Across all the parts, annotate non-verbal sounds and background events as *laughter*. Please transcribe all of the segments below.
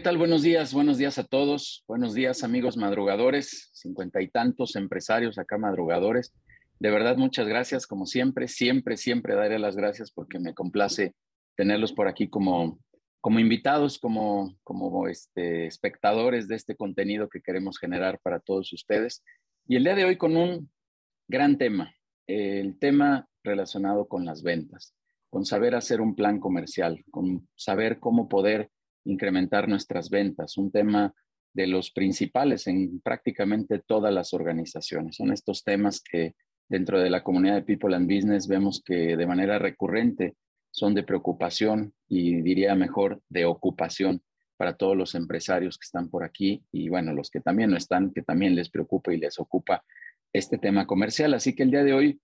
¿qué tal? Buenos días, buenos días a todos. Buenos días, amigos madrugadores, cincuenta y tantos empresarios acá madrugadores. De verdad, muchas gracias, como siempre, siempre, siempre daré las gracias porque me complace tenerlos por aquí como, como invitados, como, como este, espectadores de este contenido que queremos generar para todos ustedes. Y el día de hoy con un gran tema, el tema relacionado con las ventas, con saber hacer un plan comercial, con saber cómo poder incrementar nuestras ventas, un tema de los principales en prácticamente todas las organizaciones. Son estos temas que dentro de la comunidad de People and Business vemos que de manera recurrente son de preocupación y diría mejor de ocupación para todos los empresarios que están por aquí y bueno, los que también no están, que también les preocupa y les ocupa este tema comercial. Así que el día de hoy,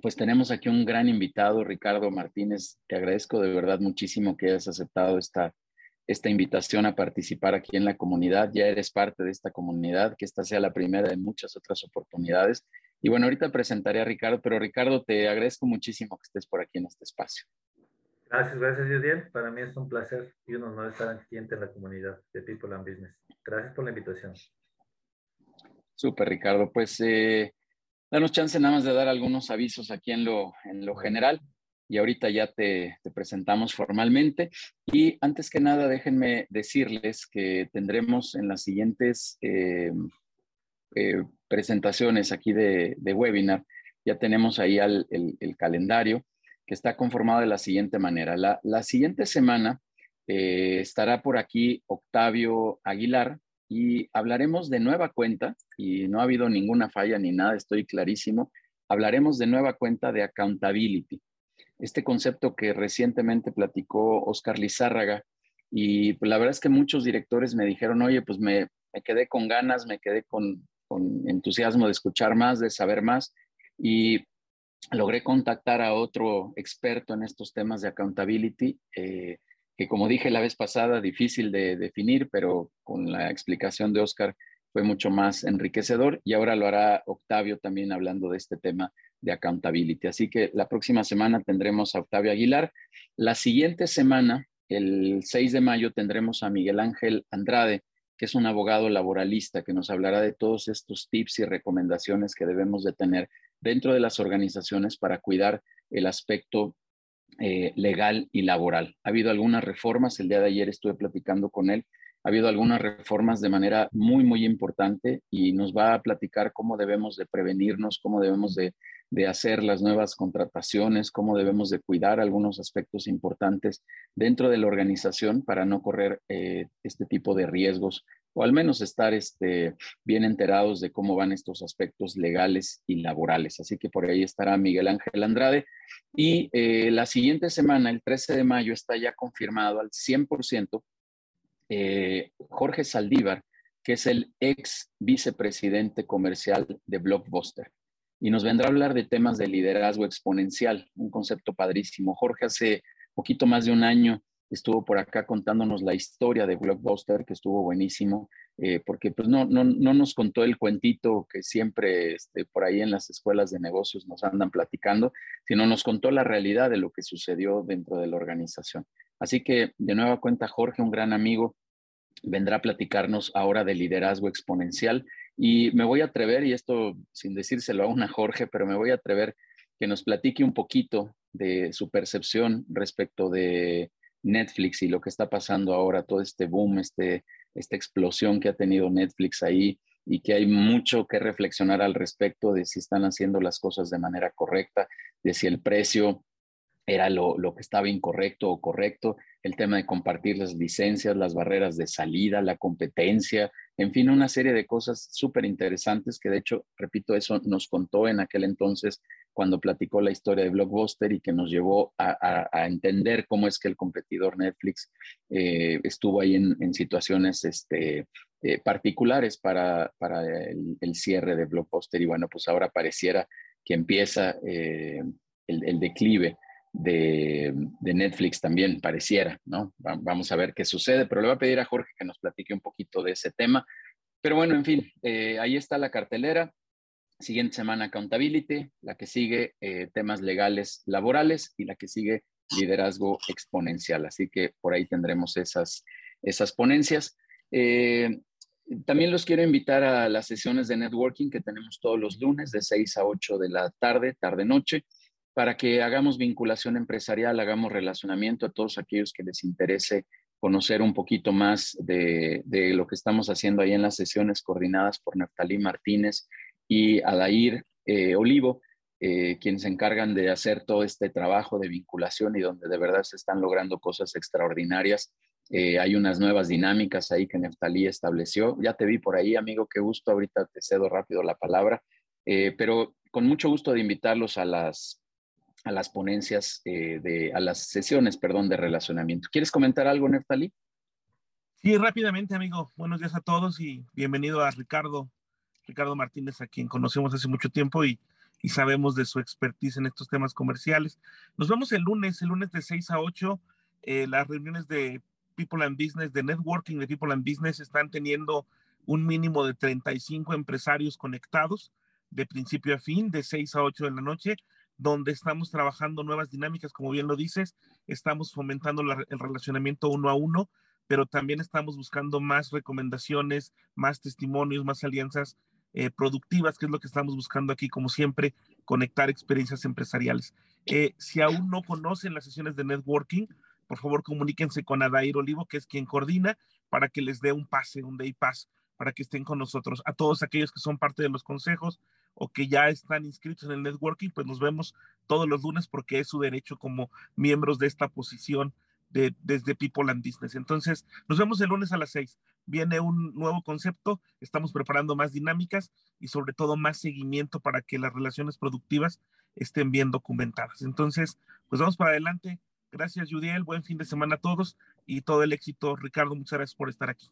pues tenemos aquí un gran invitado, Ricardo Martínez. Te agradezco de verdad muchísimo que hayas aceptado esta esta invitación a participar aquí en la comunidad. Ya eres parte de esta comunidad, que esta sea la primera de muchas otras oportunidades. Y bueno, ahorita presentaré a Ricardo, pero Ricardo, te agradezco muchísimo que estés por aquí en este espacio. Gracias, gracias, Judiel. Para mí es un placer y un honor estar aquí en la comunidad de People and Business. Gracias por la invitación. Súper, Ricardo. Pues eh, danos chance nada más de dar algunos avisos aquí en lo, en lo general y ahorita ya te, presentamos formalmente. Y antes que nada, déjenme decirles que tendremos en las siguientes eh, eh, presentaciones aquí de, webinar, ya tenemos ahí el, calendario que está conformado de la siguiente manera. La, siguiente semana eh, estará por aquí Octavio Aguilar y hablaremos de nueva cuenta y no ha habido ninguna falla ni nada, estoy clarísimo. Hablaremos de nueva cuenta de accountability este concepto que recientemente platicó Oscar Lizárraga. Y pues, la verdad es que muchos directores me dijeron, oye, pues me, quedé con ganas, me quedé con, entusiasmo de escuchar más, de saber más. Y logré contactar a otro experto en estos temas de accountability, eh, que como dije la vez pasada, difícil de definir, pero con la explicación de Oscar fue mucho más enriquecedor y ahora lo hará Octavio también hablando de este tema de accountability. Así que la próxima semana tendremos a Octavio Aguilar. La siguiente semana, el 6 de mayo, tendremos a Miguel Ángel Andrade, que es un abogado laboralista que nos hablará de todos estos tips y recomendaciones que debemos de tener dentro de las organizaciones para cuidar el aspecto eh, legal y laboral. Ha habido algunas reformas, el día de ayer estuve platicando con él ha habido algunas reformas de manera muy, muy importante y nos va a platicar cómo debemos de prevenirnos, cómo debemos de, hacer las nuevas contrataciones, cómo debemos de cuidar algunos aspectos importantes dentro de la organización para no correr eh, este tipo de riesgos o al menos estar este, bien enterados de cómo van estos aspectos legales y laborales. Así que por ahí estará Miguel Ángel Andrade. Y eh, la siguiente semana, el 13 de mayo, está ya confirmado al 100% eh, Jorge Saldívar, que es el ex vicepresidente comercial de Blockbuster. Y nos vendrá a hablar de temas de liderazgo exponencial, un concepto padrísimo. Jorge hace poquito más de un año estuvo por acá contándonos la historia de Blockbuster, que estuvo buenísimo, eh, porque pues no, no, no, nos contó el cuentito que siempre este, por ahí en las escuelas de negocios nos andan platicando, sino nos contó la realidad de lo que sucedió dentro de la organización. Así que de nueva cuenta, Jorge, un gran amigo, vendrá a platicarnos ahora de liderazgo exponencial. Y me voy a atrever, y esto sin decírselo a una Jorge, pero me voy a atrever que nos platique un poquito de su percepción respecto de Netflix y lo que está pasando ahora, todo este boom, este, esta explosión que ha tenido Netflix ahí y que hay mucho que reflexionar al respecto de si están haciendo las cosas de manera correcta, de si el precio era lo, que estaba incorrecto o correcto, el tema de compartir las licencias, las barreras de salida, la competencia, en fin, una serie de cosas súper interesantes que de hecho, repito, eso nos contó en aquel entonces cuando platicó la historia de Blockbuster y que nos llevó a, entender cómo es que el competidor Netflix eh, estuvo ahí en, situaciones este, eh, particulares para, el, cierre de Blockbuster y bueno, pues ahora pareciera que empieza eh, el declive de, Netflix también, pareciera, ¿no? vamos a ver qué sucede, pero le voy a pedir a Jorge que nos platique un poquito de ese tema. Pero bueno, en fin, ahí está la cartelera. Siguiente semana, accountability, la que sigue eh, temas legales laborales y la que sigue liderazgo exponencial. Así que por ahí tendremos esas, esas ponencias. Eh, también los quiero invitar a las sesiones de networking que tenemos todos los lunes de 6 a 8 de la tarde, tarde-noche, para que hagamos vinculación empresarial, hagamos relacionamiento a todos aquellos que les interese conocer un poquito más de, lo que estamos haciendo ahí en las sesiones coordinadas por Neftalí Martínez y Adair eh, Olivo, eh, quienes se encargan de hacer todo este trabajo de vinculación y donde de verdad se están logrando cosas extraordinarias. Eh, hay unas nuevas dinámicas ahí que Neftalí estableció. Ya te vi por ahí, amigo, qué gusto. Ahorita te cedo rápido la palabra, pero con mucho gusto de invitarlos a las, a las ponencias, de, a las sesiones, perdón, de relacionamiento. ¿Quieres comentar algo, Neftalí? Sí, rápidamente, amigo. Buenos días a todos y bienvenido a Ricardo Ricardo Martínez, a quien conocemos hace mucho tiempo y, y sabemos de su expertise en estos temas comerciales. Nos vemos el lunes, el lunes de 6 a 8. Eh, las reuniones de People and Business, de networking de People and Business, están teniendo un mínimo de 35 empresarios conectados de principio a fin, de 6 a 8 de la noche, donde estamos trabajando nuevas dinámicas, como bien lo dices, estamos fomentando el relacionamiento uno a uno, pero también estamos buscando más recomendaciones, más testimonios, más alianzas eh, productivas, que es lo que estamos buscando aquí, como siempre, conectar experiencias empresariales. Eh, si aún no conocen las sesiones de networking, por favor comuníquense con Adair Olivo, que es quien coordina, para que les dé un pase, un day pass, para que estén con nosotros. A todos aquellos que son parte de los consejos o que ya están inscritos en el networking, pues nos vemos todos los lunes porque es su derecho como miembros de esta posición de, desde People and Business. Entonces, nos vemos el lunes a las seis viene un nuevo concepto, estamos preparando más dinámicas y sobre todo más seguimiento para que las relaciones productivas estén bien documentadas. Entonces, pues vamos para adelante. Gracias, Judiel. Buen fin de semana a todos y todo el éxito. Ricardo, muchas gracias por estar aquí.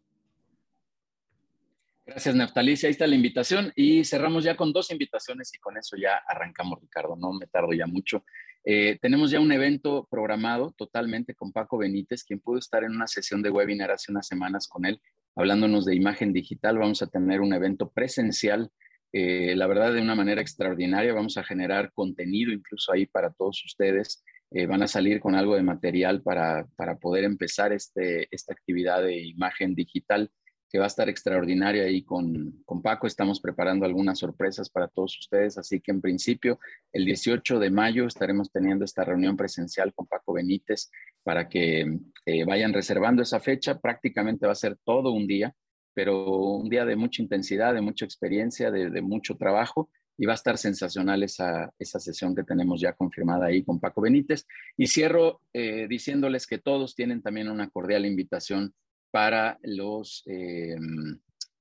Gracias, Naftalicia. Ahí está la invitación y cerramos ya con dos invitaciones y con eso ya arrancamos, Ricardo. No me tardo ya mucho. Eh, tenemos ya un evento programado totalmente con Paco Benítez, quien pudo estar en una sesión de webinar hace unas semanas con él hablándonos de imagen digital. Vamos a tener un evento presencial, eh, la verdad de una manera extraordinaria. Vamos a generar contenido incluso ahí para todos ustedes. Eh, van a salir con algo de material para, para poder empezar este, esta actividad de imagen digital que va a estar extraordinaria y con, con Paco. Estamos preparando algunas sorpresas para todos ustedes, así que en principio el 18 de mayo estaremos teniendo esta reunión presencial con Paco Benítez para que eh, vayan reservando esa fecha. Prácticamente va a ser todo un día, pero un día de mucha intensidad, de mucha experiencia, de, mucho trabajo y va a estar sensacional esa, esa sesión que tenemos ya confirmada ahí con Paco Benítez. Y cierro eh, diciéndoles que todos tienen también una cordial invitación para los, eh,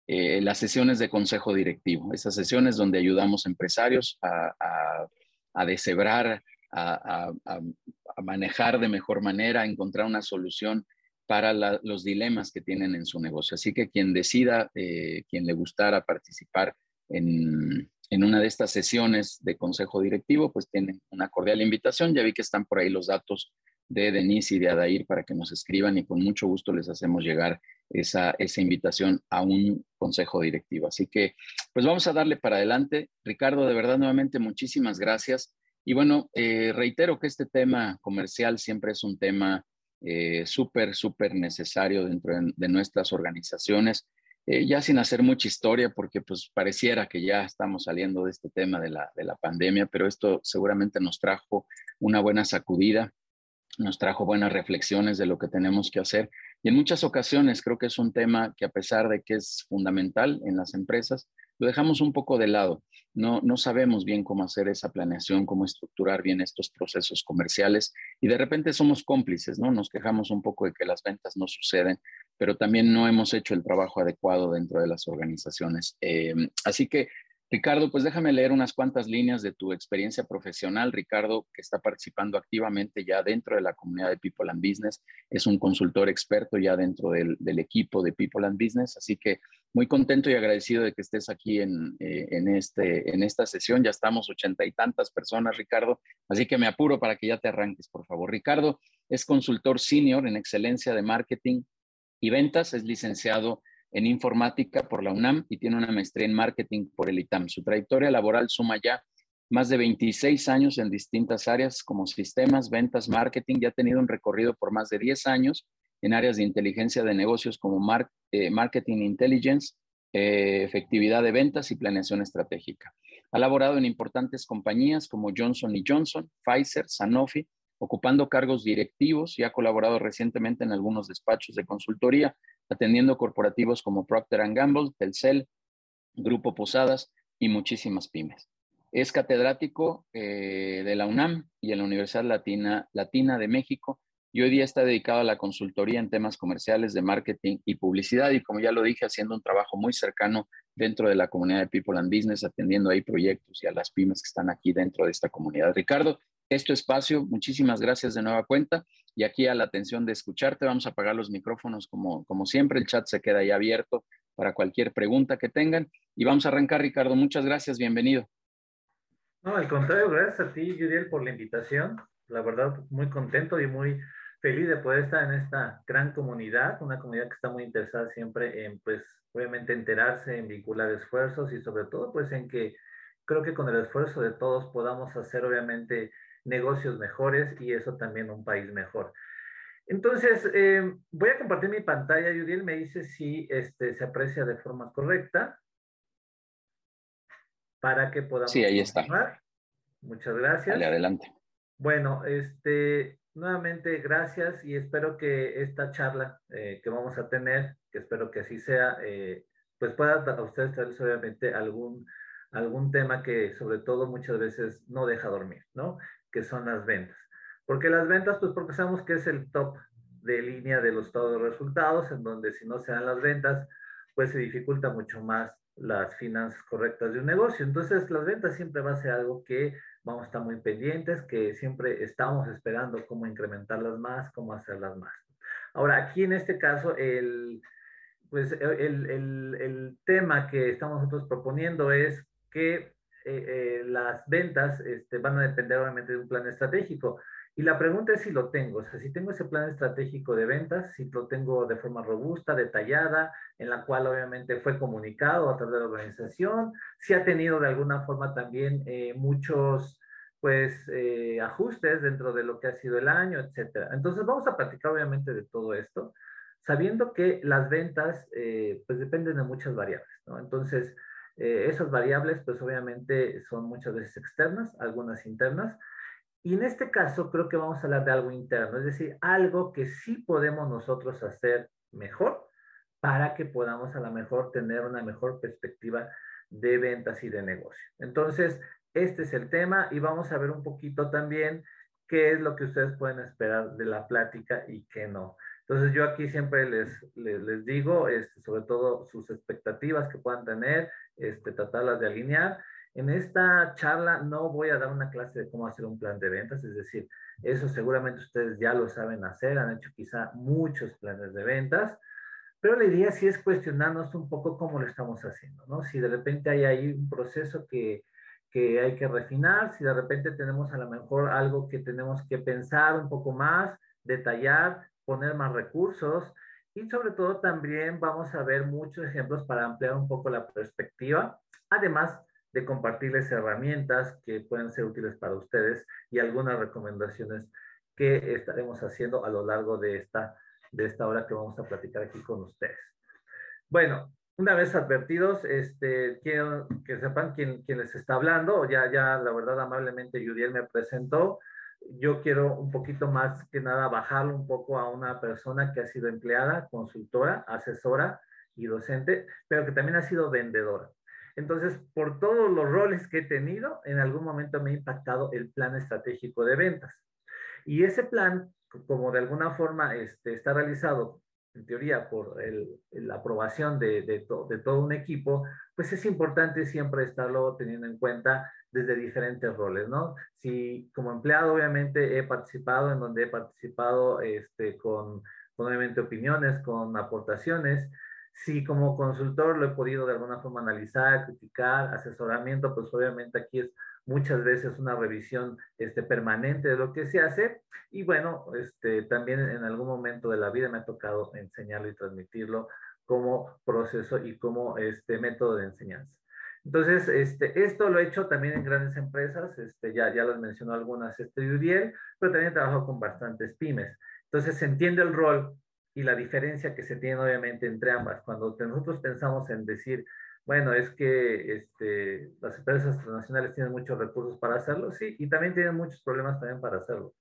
eh, las sesiones de consejo directivo, esas sesiones donde ayudamos empresarios a, a, a deshebrar, a, manejar de mejor manera, a encontrar una solución para los dilemas que tienen en su negocio. Así que quien decida, eh, quien le gustara participar en, en, una de estas sesiones de consejo directivo, pues tienen una cordial invitación. Ya vi que están por ahí los datos de Denise y de Adair para que nos escriban y con mucho gusto les hacemos llegar esa, esa invitación a un consejo directivo. Así que, pues vamos a darle para adelante. Ricardo, de verdad, nuevamente, muchísimas gracias. Y bueno, eh, reitero que este tema comercial siempre es un tema eh, súper, súper necesario dentro de, nuestras organizaciones. Eh, ya sin hacer mucha historia, porque pues pareciera que ya estamos saliendo de este tema de la, de la pandemia, pero esto seguramente nos trajo una buena sacudida nos trajo buenas reflexiones de lo que tenemos que hacer. Y en muchas ocasiones creo que es un tema que a pesar de que es fundamental en las empresas, lo dejamos un poco de lado. No, no sabemos bien cómo hacer esa planeación, cómo estructurar bien estos procesos comerciales y de repente somos cómplices, ¿no? Nos quejamos un poco de que las ventas no suceden, pero también no hemos hecho el trabajo adecuado dentro de las organizaciones. Eh, así que Ricardo, pues déjame leer unas cuantas líneas de tu experiencia profesional. Ricardo, que está participando activamente ya dentro de la comunidad de People and Business, es un consultor experto ya dentro del, equipo de People and Business, así que muy contento y agradecido de que estés aquí en, eh, este, en esta sesión. Ya estamos ochenta y tantas personas, Ricardo, así que me apuro para que ya te arranques, por favor. Ricardo es consultor senior en excelencia de marketing y ventas, es licenciado en informática por la UNAM y tiene una maestría en marketing por el ITAM. Su trayectoria laboral suma ya más de 26 años en distintas áreas como sistemas, ventas, marketing. Ya ha tenido un recorrido por más de 10 años en áreas de inteligencia de negocios como eh, marketing intelligence, eh, efectividad de ventas y planeación estratégica. Ha laborado en importantes compañías como Johnson Johnson, Pfizer, Sanofi, ocupando cargos directivos y ha colaborado recientemente en algunos despachos de consultoría, atendiendo corporativos como Procter Gamble, Telcel, Grupo Posadas y muchísimas pymes. Es catedrático eh, de la UNAM y en la Universidad Latina, Latina de México y hoy día está dedicado a la consultoría en temas comerciales de marketing y publicidad y como ya lo dije, haciendo un trabajo muy cercano dentro de la comunidad de People and Business, atendiendo ahí proyectos y a las pymes que están aquí dentro de esta comunidad. Ricardo, este espacio, muchísimas gracias de nueva cuenta y aquí a la atención de escucharte. Vamos a apagar los micrófonos como, como siempre, el chat se queda ahí abierto para cualquier pregunta que tengan y vamos a arrancar, Ricardo. Muchas gracias, bienvenido. No, al contrario, gracias a ti, Judiel, por la invitación. La verdad, muy contento y muy feliz de poder estar en esta gran comunidad, una comunidad que está muy interesada siempre en, pues, obviamente enterarse, en vincular esfuerzos y sobre todo, pues, en que creo que con el esfuerzo de todos podamos hacer, obviamente, negocios mejores y eso también un país mejor. Entonces, eh, voy a compartir mi pantalla. Yudiel me dice si este, se aprecia de forma correcta para que podamos. Sí, ahí está. Muchas gracias. Dale, adelante. Bueno, este, nuevamente gracias y espero que esta charla eh, que vamos a tener, que espero que así sea, eh, pues pueda a ustedes traerles obviamente algún, algún tema que sobre todo muchas veces no deja dormir, ¿no? Que son las ventas. ¿Por qué las ventas? Pues porque sabemos que es el top de línea de los todos los resultados, en donde si no se dan las ventas, pues se dificulta mucho más las finanzas correctas de un negocio. Entonces, las ventas siempre va a ser algo que vamos a estar muy pendientes, que siempre estamos esperando cómo incrementarlas más, cómo hacerlas más. Ahora, aquí en este caso, el, pues, el, el, el tema que estamos nosotros proponiendo es que eh, eh, las ventas este, van a depender obviamente de un plan estratégico. Y la pregunta es si lo tengo, o sea, si tengo ese plan estratégico de ventas, si lo tengo de forma robusta, detallada, en la cual obviamente fue comunicado a través de la organización, si ha tenido de alguna forma también eh, muchos pues ajustes dentro de lo que ha sido el año, etcétera. Entonces vamos a platicar obviamente de todo esto, sabiendo que las ventas pues dependen de muchas variables. Entonces, esas variables pues obviamente son muchas veces externas, algunas internas, y en este caso creo que vamos a hablar de algo interno, es decir, algo que sí podemos nosotros hacer mejor para que podamos a lo mejor tener una mejor perspectiva de ventas y de negocio. Entonces, este es el tema y vamos a ver un poquito también qué es lo que ustedes pueden esperar de la plática y qué no. Entonces yo aquí siempre les, les, digo, este, sobre todo sus expectativas que puedan tener, este, tratarlas de alinear en esta charla no voy a dar una clase de cómo hacer un plan de ventas, es decir, eso seguramente ustedes ya lo saben hacer, han hecho quizá muchos planes de ventas, pero la idea sí es cuestionarnos un poco cómo lo estamos haciendo, ¿no? Si de repente hay ahí un proceso que, que hay que refinar, si de repente tenemos a lo mejor algo que tenemos que pensar un poco más, detallar, poner más recursos y sobre todo también vamos a ver muchos ejemplos para ampliar un poco la perspectiva. Además, de compartirles herramientas que pueden ser útiles para ustedes y algunas recomendaciones que estaremos haciendo a lo largo de esta, de esta hora que vamos a platicar aquí con ustedes. Bueno, una vez advertidos, este, quiero que sepan quién, quién les está hablando. Ya, ya, la verdad, amablemente Yudiel me presentó. Yo quiero un poquito más que nada bajarlo un poco a una persona que ha sido empleada, consultora, asesora y docente, pero que también ha sido vendedora. Entonces, por todos los roles que he tenido, en algún momento me ha impactado el plan estratégico de ventas. Y ese plan, como de alguna forma este, está realizado, en teoría, por la aprobación de, de, todo un equipo, pues es importante siempre estarlo teniendo en cuenta desde diferentes roles, ¿no? Si como empleado, obviamente, he participado en donde he participado este, con, con, obviamente, opiniones, con aportaciones, si como consultor lo he podido de alguna forma analizar, criticar, asesoramiento, pues obviamente aquí es muchas veces una revisión este, permanente de lo que se hace. Y bueno, este, también en algún momento de la vida me ha tocado enseñarlo y transmitirlo como proceso y como este método de enseñanza. Entonces, este, esto lo he hecho también en grandes empresas, este, ya, ya las mencionó algunas este, Uriel, pero también he trabajado con bastantes pymes. Entonces, se entiende el rol y la diferencia que se tiene obviamente entre ambas. Cuando nosotros pensamos en decir, bueno, es que este, las empresas transnacionales tienen muchos recursos para hacerlo, sí, y también tienen muchos problemas también para hacerlo.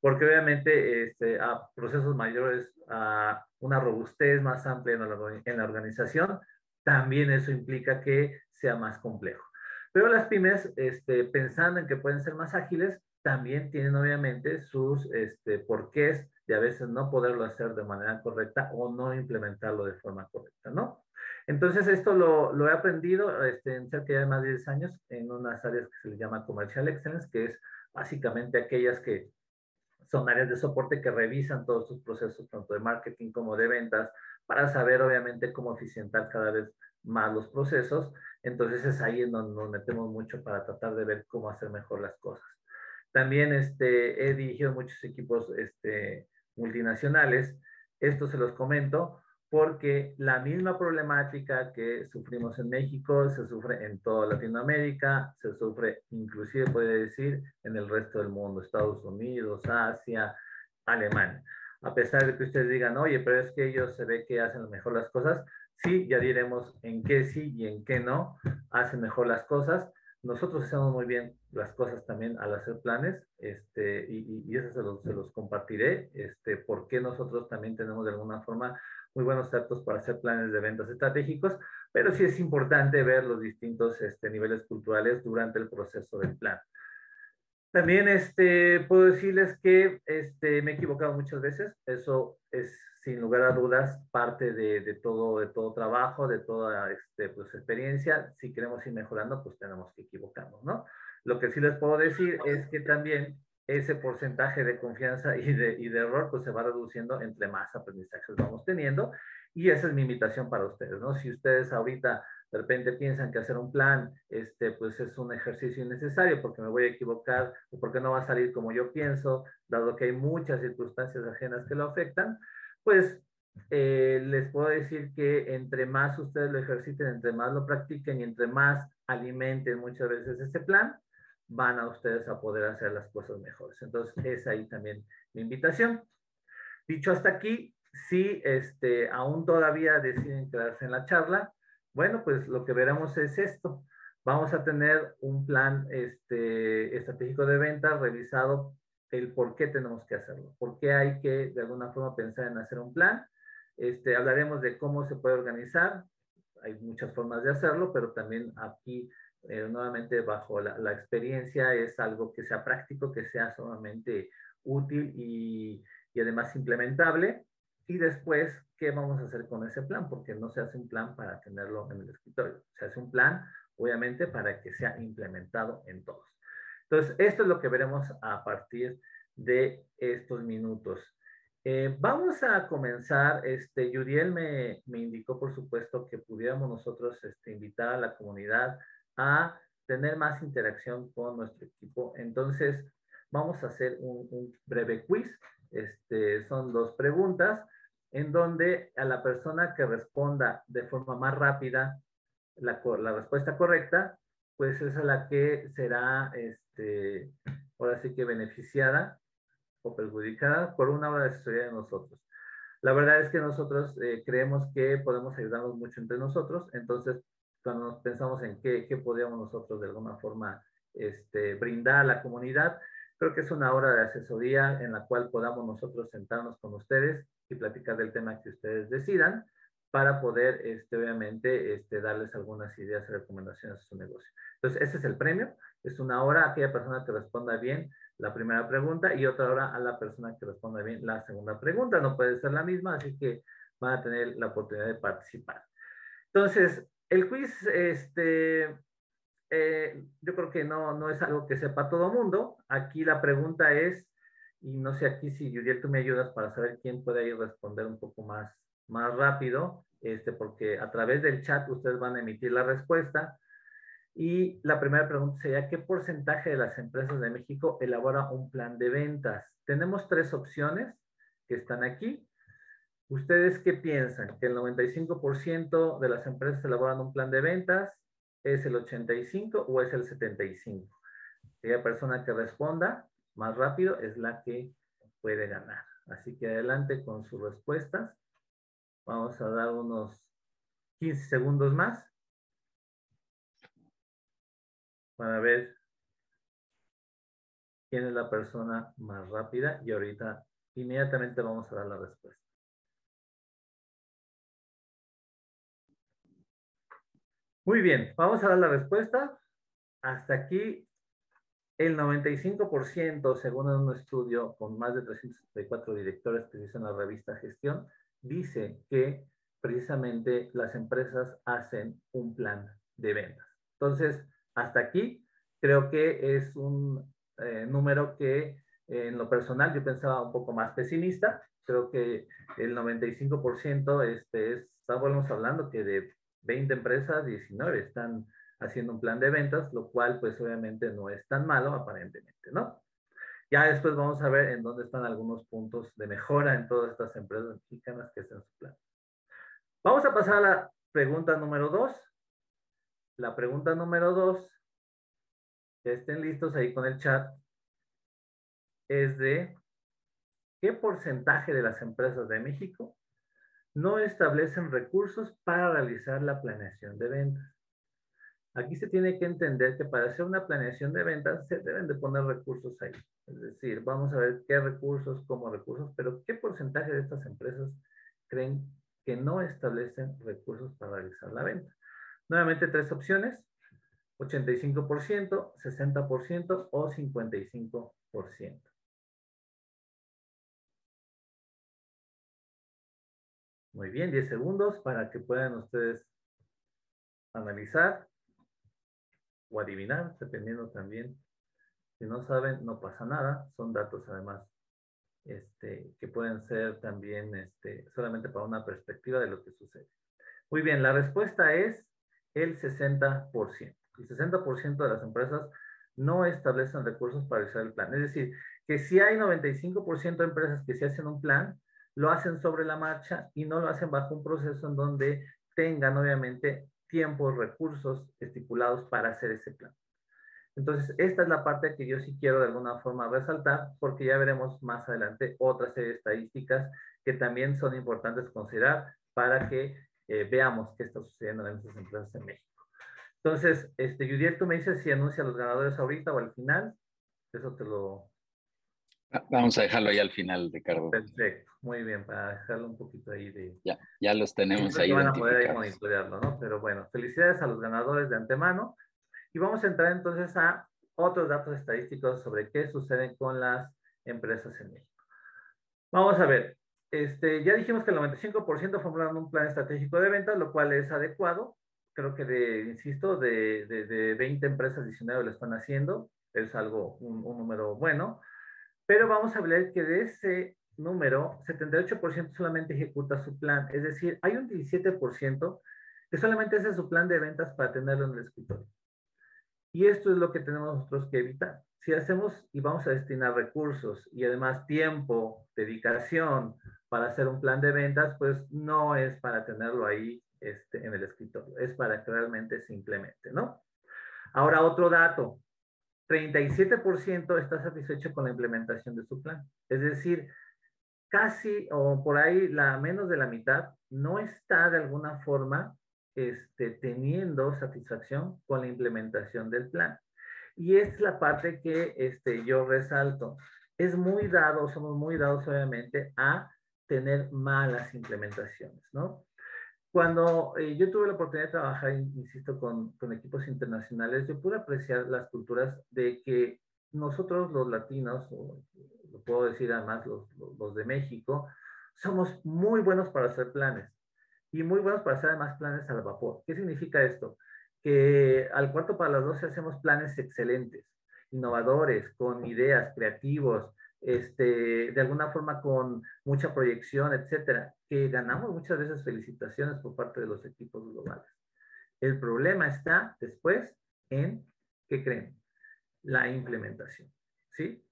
Porque obviamente este, a procesos mayores, a una robustez más amplia en la, en la organización, también eso implica que sea más complejo. Pero las pymes, este, pensando en que pueden ser más ágiles, también tienen obviamente sus este, porqués de a veces no poderlo hacer de manera correcta o no implementarlo de forma correcta, ¿no? Entonces, esto lo, lo he aprendido este, en cerca de más de 10 años en unas áreas que se le llama Commercial Excellence, que es básicamente aquellas que son áreas de soporte que revisan todos sus procesos, tanto de marketing como de ventas, para saber obviamente cómo eficientar cada vez más los procesos. Entonces es ahí en donde nos metemos mucho para tratar de ver cómo hacer mejor las cosas. También este, he dirigido muchos equipos este, multinacionales. Esto se los comento porque la misma problemática que sufrimos en México se sufre en toda Latinoamérica, se sufre inclusive, puede decir, en el resto del mundo, Estados Unidos, Asia, Alemania. A pesar de que ustedes digan, oye, pero es que ellos se ve que hacen mejor las cosas, sí, ya diremos en qué sí y en qué no hacen mejor las cosas. Nosotros hacemos muy bien las cosas también al hacer planes, este, y, y, eso se los, se los, compartiré, este, porque nosotros también tenemos de alguna forma muy buenos datos para hacer planes de ventas estratégicos, pero sí es importante ver los distintos este, niveles culturales durante el proceso del plan. También este, puedo decirles que este, me he equivocado muchas veces, eso es sin lugar a dudas parte de, de todo, de todo trabajo, de toda este, pues, experiencia. Si queremos ir mejorando, pues tenemos que equivocarnos, ¿no? Lo que sí les puedo decir es que también ese porcentaje de confianza y de, y de error pues se va reduciendo entre más aprendizajes vamos teniendo y esa es mi invitación para ustedes, ¿no? Si ustedes ahorita de repente piensan que hacer un plan, este, pues es un ejercicio innecesario porque me voy a equivocar o porque no va a salir como yo pienso, dado que hay muchas circunstancias ajenas que lo afectan, pues eh, les puedo decir que entre más ustedes lo ejerciten, entre más lo practiquen y entre más alimenten muchas veces ese plan, van a ustedes a poder hacer las cosas mejores. Entonces, es ahí también mi invitación. Dicho hasta aquí, si este, aún todavía deciden quedarse en la charla, bueno, pues lo que veremos es esto. Vamos a tener un plan este, estratégico de venta revisado el por qué tenemos que hacerlo, por qué hay que de alguna forma pensar en hacer un plan. Este, hablaremos de cómo se puede organizar. Hay muchas formas de hacerlo, pero también aquí eh, nuevamente bajo la, experiencia es algo que sea práctico, que sea sumamente útil y, y, además implementable. Y después, ¿qué vamos a hacer con ese plan? Porque no se hace un plan para tenerlo en el escritorio, se hace un plan, obviamente, para que sea implementado en todos. Entonces, esto es lo que veremos a partir de estos minutos. Eh, vamos a comenzar. Este, Yuriel me, me, indicó, por supuesto, que pudiéramos nosotros este, invitar a la comunidad a tener más interacción con nuestro equipo. Entonces, vamos a hacer un, breve quiz. Este, son dos preguntas en donde a la persona que responda de forma más rápida la, la respuesta correcta, pues es a la que será, este, ahora sí que beneficiada o perjudicada por una hora de asesoría de nosotros. La verdad es que nosotros eh, creemos que podemos ayudarnos mucho entre nosotros, entonces cuando pensamos en qué, qué podríamos nosotros de alguna forma este, brindar a la comunidad, creo que es una hora de asesoría en la cual podamos nosotros sentarnos con ustedes y platicar del tema que ustedes decidan para poder, este, obviamente, este, darles algunas ideas y recomendaciones a su negocio. Entonces, ese es el premio. Es una hora a aquella persona que responda bien la primera pregunta y otra hora a la persona que responda bien la segunda pregunta. No puede ser la misma, así que van a tener la oportunidad de participar. Entonces, el quiz, este, eh, yo creo que no, no es algo que sepa todo mundo. Aquí la pregunta es, y no sé aquí si Juliet tú me ayudas para saber quién puede ahí responder un poco más, más rápido, este, porque a través del chat ustedes van a emitir la respuesta. Y la primera pregunta sería, ¿qué porcentaje de las empresas de México elabora un plan de ventas? Tenemos tres opciones que están aquí. ¿Ustedes qué piensan? ¿Que el 95% de las empresas elaboran un plan de ventas? ¿Es el 85% o es el 75%? Aquella persona que responda más rápido es la que puede ganar. Así que adelante con sus respuestas. Vamos a dar unos 15 segundos más para ver quién es la persona más rápida y ahorita inmediatamente vamos a dar la respuesta. Muy bien, vamos a dar la respuesta. Hasta aquí, el 95%, según un estudio con más de 364 directores que dice en la revista Gestión, dice que precisamente las empresas hacen un plan de ventas. Entonces, hasta aquí, creo que es un eh, número que en lo personal yo pensaba un poco más pesimista. Creo que el 95% este, es, estamos hablando que de 20 empresas, 19 están haciendo un plan de ventas, lo cual pues obviamente no es tan malo aparentemente, ¿no? Ya después vamos a ver en dónde están algunos puntos de mejora en todas estas empresas mexicanas que están en su plan. Vamos a pasar a la pregunta número dos. La pregunta número dos, que estén listos ahí con el chat, es de qué porcentaje de las empresas de México no establecen recursos para realizar la planeación de ventas. Aquí se tiene que entender que para hacer una planeación de ventas se deben de poner recursos ahí. Es decir, vamos a ver qué recursos como recursos, pero qué porcentaje de estas empresas creen que no establecen recursos para realizar la venta. Nuevamente tres opciones, 85%, 60% o 55%. Muy bien, 10 segundos para que puedan ustedes analizar o adivinar, dependiendo también. Si no saben, no pasa nada. Son datos además este, que pueden ser también este, solamente para una perspectiva de lo que sucede. Muy bien, la respuesta es el 60%. El 60% de las empresas no establecen recursos para realizar el plan. Es decir, que si hay 95% de empresas que se hacen un plan, lo hacen sobre la marcha y no lo hacen bajo un proceso en donde tengan obviamente tiempos, recursos estipulados para hacer ese plan. Entonces, esta es la parte que yo sí quiero de alguna forma resaltar, porque ya veremos más adelante otra serie de estadísticas que también son importantes considerar para que eh, veamos qué está sucediendo en estas empresas en México. Entonces, este, Judiel, tú me dices si anuncia los ganadores ahorita o al final. Eso te lo, vamos a dejarlo ahí al final, Ricardo. Perfecto, muy bien, para dejarlo un poquito ahí de... Ya, ya los tenemos ahí. van a poder ahí monitorearlo, ¿no? Pero bueno, felicidades a los ganadores de antemano. Y vamos a entrar entonces a otros datos estadísticos sobre qué sucede con las empresas en México. Vamos a ver, este, ya dijimos que el 95% formulan un plan estratégico de ventas, lo cual es adecuado. Creo que, de, insisto, de, de, 20 empresas 19 lo están haciendo. Es algo, un, un número bueno. Pero vamos a ver que de ese número, 78% solamente ejecuta su plan. Es decir, hay un 17% que solamente hace su plan de ventas para tenerlo en el escritorio. Y esto es lo que tenemos nosotros que evitar. Si hacemos y vamos a destinar recursos y además tiempo, dedicación para hacer un plan de ventas, pues no es para tenerlo ahí este, en el escritorio, es para que realmente se ¿no? Ahora, otro dato. 37% está satisfecho con la implementación de su plan. Es decir, casi o por ahí la menos de la mitad no está de alguna forma este, teniendo satisfacción con la implementación del plan. Y es la parte que este, yo resalto. Es muy dado, somos muy dados obviamente a tener malas implementaciones, ¿no? Cuando eh, yo tuve la oportunidad de trabajar, insisto, con, con, equipos internacionales, yo pude apreciar las culturas de que nosotros los latinos, o lo puedo decir además los, los, de México, somos muy buenos para hacer planes y muy buenos para hacer además planes al vapor. ¿Qué significa esto? Que al cuarto para las doce hacemos planes excelentes, innovadores, con ideas, creativos, este, de alguna forma con mucha proyección, etcétera, que ganamos muchas veces felicitaciones por parte de los equipos globales. El problema está después en, ¿qué creen? La implementación, ¿sí?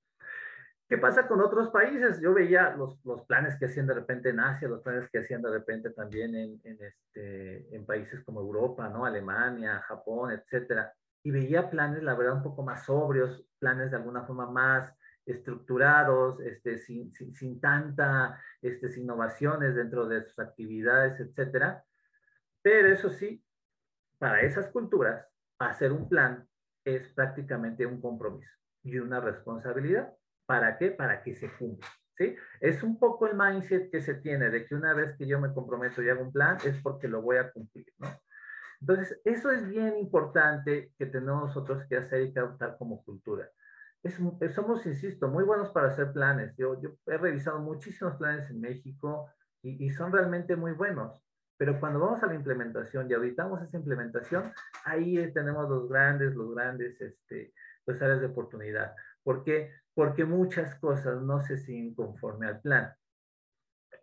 ¿Qué pasa con otros países? Yo veía los, los, planes que hacían de repente en Asia, los planes que hacían de repente también en, en, este, en países como Europa, ¿no? Alemania, Japón, etcétera. Y veía planes, la verdad, un poco más sobrios, planes de alguna forma más estructurados, este, sin, sin, sin tanta este, innovaciones dentro de sus actividades, etcétera. Pero eso sí, para esas culturas, hacer un plan es prácticamente un compromiso y una responsabilidad. ¿Para qué? Para que se cumpla. ¿sí? Es un poco el mindset que se tiene de que una vez que yo me comprometo y hago un plan es porque lo voy a cumplir, ¿no? Entonces, eso es bien importante que tenemos nosotros que hacer y que adoptar como cultura. Somos, insisto, muy buenos para hacer planes. Yo, yo he revisado muchísimos planes en México y, y, son realmente muy buenos. Pero cuando vamos a la implementación y auditamos esa implementación, ahí tenemos los grandes, los grandes este, pues, áreas de oportunidad. ¿Por qué? Porque muchas cosas no se siguen conforme al plan.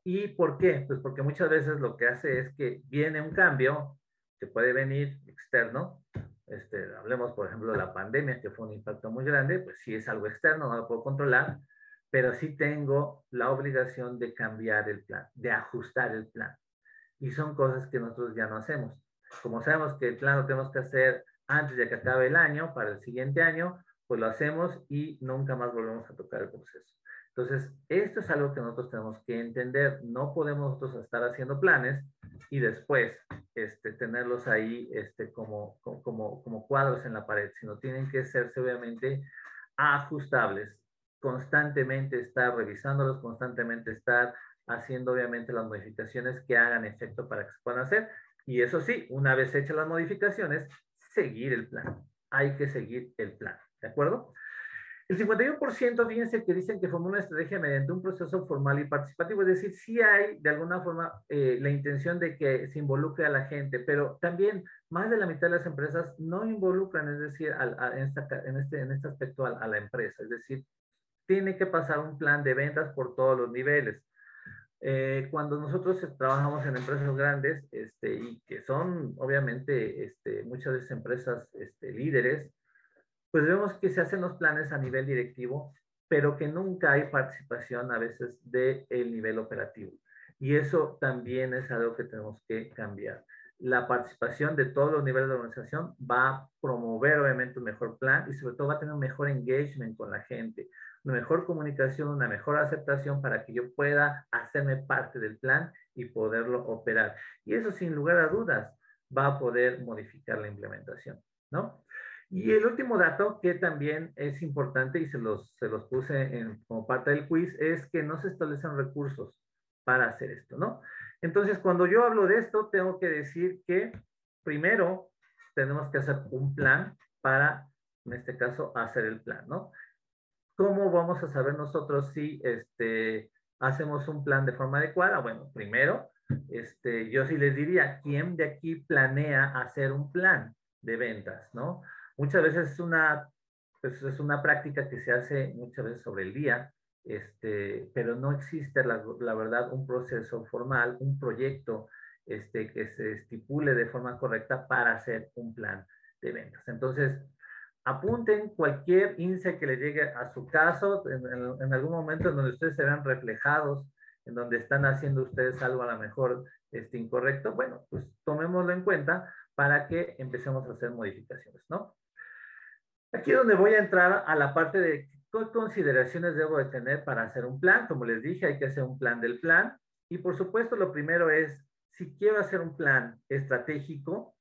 ¿Y por qué? Pues porque muchas veces lo que hace es que viene un cambio que puede venir externo. Este, hablemos, por ejemplo, de la pandemia, que fue un impacto muy grande, pues sí es algo externo, no lo puedo controlar, pero sí tengo la obligación de cambiar el plan, de ajustar el plan y son cosas que nosotros ya no hacemos. Como sabemos que el plan lo tenemos que hacer antes de que acabe el año, para el siguiente año, pues lo hacemos y nunca más volvemos a tocar el proceso. Entonces, esto es algo que nosotros tenemos que entender. No podemos nosotros estar haciendo planes y después este, tenerlos ahí este, como, como, como cuadros en la pared, sino tienen que serse obviamente ajustables, constantemente estar revisándolos, constantemente estar haciendo obviamente las modificaciones que hagan efecto para que se puedan hacer. Y eso sí, una vez hechas las modificaciones, seguir el plan. Hay que seguir el plan, ¿de acuerdo? El 51%, fíjense que dicen que formó una estrategia mediante un proceso formal y participativo, es decir, sí hay de alguna forma eh, la intención de que se involucre a la gente, pero también más de la mitad de las empresas no involucran, es decir, en, este, en este aspecto a la empresa, es decir, tiene que pasar un plan de ventas por todos los niveles. Eh, cuando nosotros trabajamos en empresas grandes este, y que son obviamente este, muchas veces empresas este, líderes, pues vemos que se hacen los planes a nivel directivo, pero que nunca hay participación a veces del nivel operativo. Y eso también es algo que tenemos que cambiar. La participación de todos los niveles de organización va a promover obviamente un mejor plan y sobre todo va a tener un mejor engagement con la gente una mejor comunicación, una mejor aceptación para que yo pueda hacerme parte del plan y poderlo operar. Y eso sin lugar a dudas va a poder modificar la implementación, ¿no? Y el último dato que también es importante y se los, se los puse en, como parte del quiz es que no se establecen recursos para hacer esto, ¿no? Entonces, cuando yo hablo de esto, tengo que decir que primero tenemos que hacer un plan para, en este caso, hacer el plan, ¿no? ¿Cómo vamos a saber nosotros si este, hacemos un plan de forma adecuada? Bueno, primero, este, yo sí les diría, ¿quién de aquí planea hacer un plan de ventas? ¿no? Muchas veces es una, pues es una práctica que se hace muchas veces sobre el día, este, pero no existe, la, la verdad, un proceso formal, un proyecto este, que se estipule de forma correcta para hacer un plan de ventas. Entonces, apunten cualquier índice que le llegue a su caso, en, algún momento en donde ustedes se vean reflejados, en donde están haciendo ustedes algo a lo mejor este, incorrecto, bueno, pues tomémoslo en cuenta para que empecemos a hacer modificaciones, ¿no? Aquí es donde voy a entrar a la parte de qué consideraciones debo de tener para hacer un plan. Como les dije, hay que hacer un plan del plan. Y por supuesto, lo primero es, si quiero hacer un plan estratégico,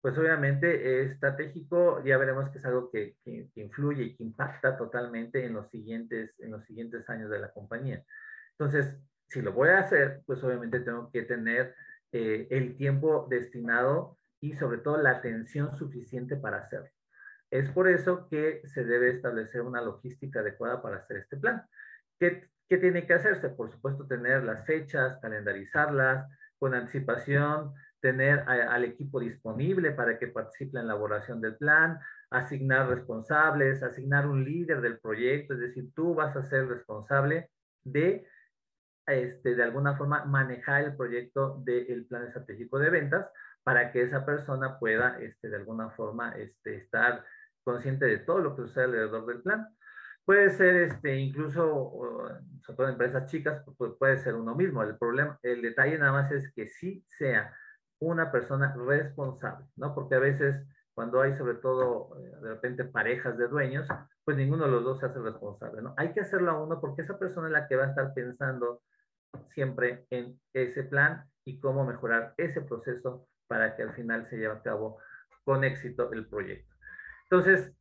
pues obviamente es estratégico, ya veremos que es algo que, influye y que impacta totalmente en los, siguientes, en los siguientes años de la compañía. Entonces, si lo voy a hacer, pues obviamente tengo que tener eh, el tiempo destinado y sobre todo la atención suficiente para hacerlo. Es por eso que se debe establecer una logística adecuada para hacer este plan. ¿Qué, tiene que hacerse? Por supuesto, tener las fechas, calendarizarlas con anticipación, tener al equipo disponible para que participe en la elaboración del plan, asignar responsables, asignar un líder del proyecto, es decir, tú vas a ser responsable de, este, de alguna forma, manejar el proyecto del plan estratégico de ventas para que esa persona pueda, este, de alguna forma, este, estar consciente de todo lo que sucede alrededor del plan. Puede ser este, incluso, sobre todo en empresas chicas, puede ser uno mismo. El problema, el detalle nada más es que sí sea una persona responsable, ¿no? Porque a veces cuando hay sobre todo eh, de repente parejas de dueños, pues ninguno de los dos se hace responsable, ¿no? Hay que hacerlo a uno porque esa persona es la que va a estar pensando siempre en ese plan y cómo mejorar ese proceso para que al final se lleve a cabo con éxito el proyecto. Entonces,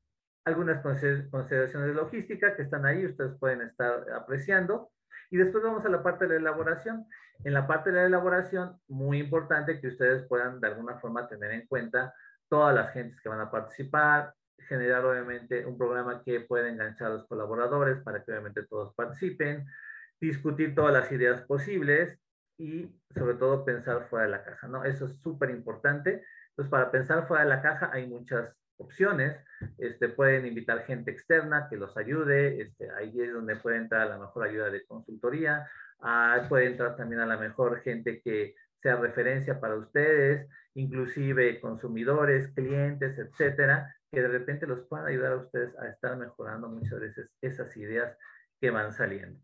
algunas consideraciones de logística que están ahí, ustedes pueden estar apreciando. Y después vamos a la parte de la elaboración. En la parte de la elaboración, muy importante que ustedes puedan de alguna forma tener en cuenta todas las gentes que van a participar, generar obviamente un programa que pueda enganchar a los colaboradores para que obviamente todos participen, discutir todas las ideas posibles y sobre todo pensar fuera de la caja, ¿no? Eso es súper importante. Entonces, para pensar fuera de la caja hay muchas opciones. Este, pueden invitar gente externa que los ayude. Este, ahí es donde puede entrar a la mejor ayuda de consultoría. Ah, puede entrar también a la mejor gente que sea referencia para ustedes, inclusive consumidores, clientes, etcétera, que de repente los puedan ayudar a ustedes a estar mejorando muchas veces esas ideas que van saliendo.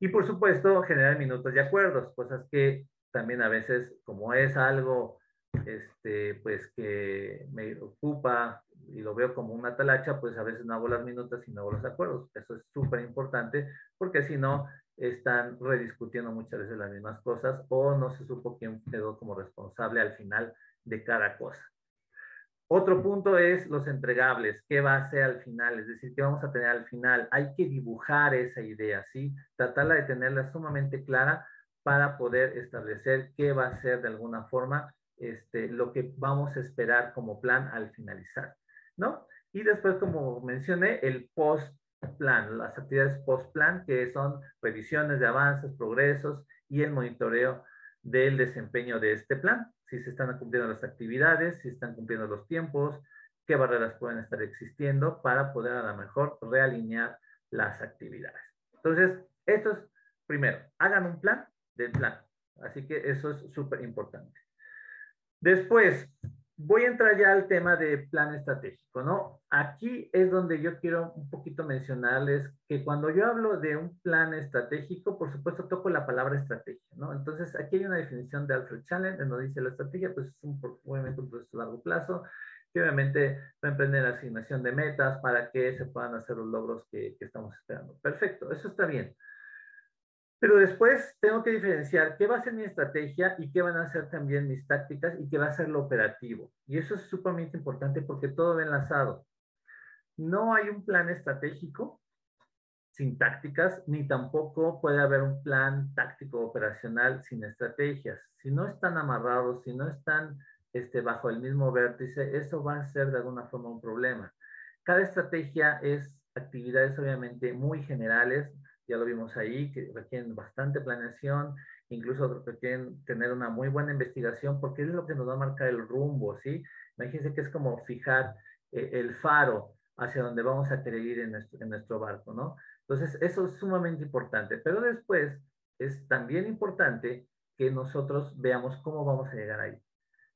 Y por supuesto, generar minutos de acuerdos, cosas que también a veces, como es algo este, pues que me ocupa y lo veo como una talacha, pues a veces no hago las minutas y no hago los acuerdos. Eso es súper importante porque si no, están rediscutiendo muchas veces las mismas cosas o no se supo quién quedó como responsable al final de cada cosa. Otro punto es los entregables. ¿Qué va a ser al final? Es decir, ¿qué vamos a tener al final? Hay que dibujar esa idea, ¿sí? Tratarla de tenerla sumamente clara para poder establecer qué va a ser de alguna forma este, lo que vamos a esperar como plan al finalizar, ¿no? Y después, como mencioné, el post-plan, las actividades post-plan, que son revisiones de avances, progresos y el monitoreo del desempeño de este plan, si se están cumpliendo las actividades, si están cumpliendo los tiempos, qué barreras pueden estar existiendo para poder a lo mejor realinear las actividades. Entonces, esto es, primero, hagan un plan del plan. Así que eso es súper importante. Después, voy a entrar ya al tema de plan estratégico, ¿no? Aquí es donde yo quiero un poquito mencionarles que cuando yo hablo de un plan estratégico, por supuesto toco la palabra estrategia, ¿no? Entonces, aquí hay una definición de Alfred Challenge, en donde dice la estrategia, pues es un, obviamente un proceso a largo plazo, que obviamente va a emprender la asignación de metas para que se puedan hacer los logros que, que estamos esperando. Perfecto, eso está bien. Pero después tengo que diferenciar qué va a ser mi estrategia y qué van a ser también mis tácticas y qué va a ser lo operativo. Y eso es sumamente importante porque todo va enlazado. No hay un plan estratégico sin tácticas, ni tampoco puede haber un plan táctico operacional sin estrategias. Si no están amarrados, si no están este, bajo el mismo vértice, eso va a ser de alguna forma un problema. Cada estrategia es actividades obviamente muy generales, ya lo vimos ahí, que requieren bastante planeación, incluso requieren tener una muy buena investigación, porque es lo que nos va a marcar el rumbo, ¿sí? Imagínense que es como fijar eh, el faro hacia donde vamos a querer ir en nuestro, en nuestro barco, ¿no? Entonces, eso es sumamente importante, pero después es también importante que nosotros veamos cómo vamos a llegar ahí.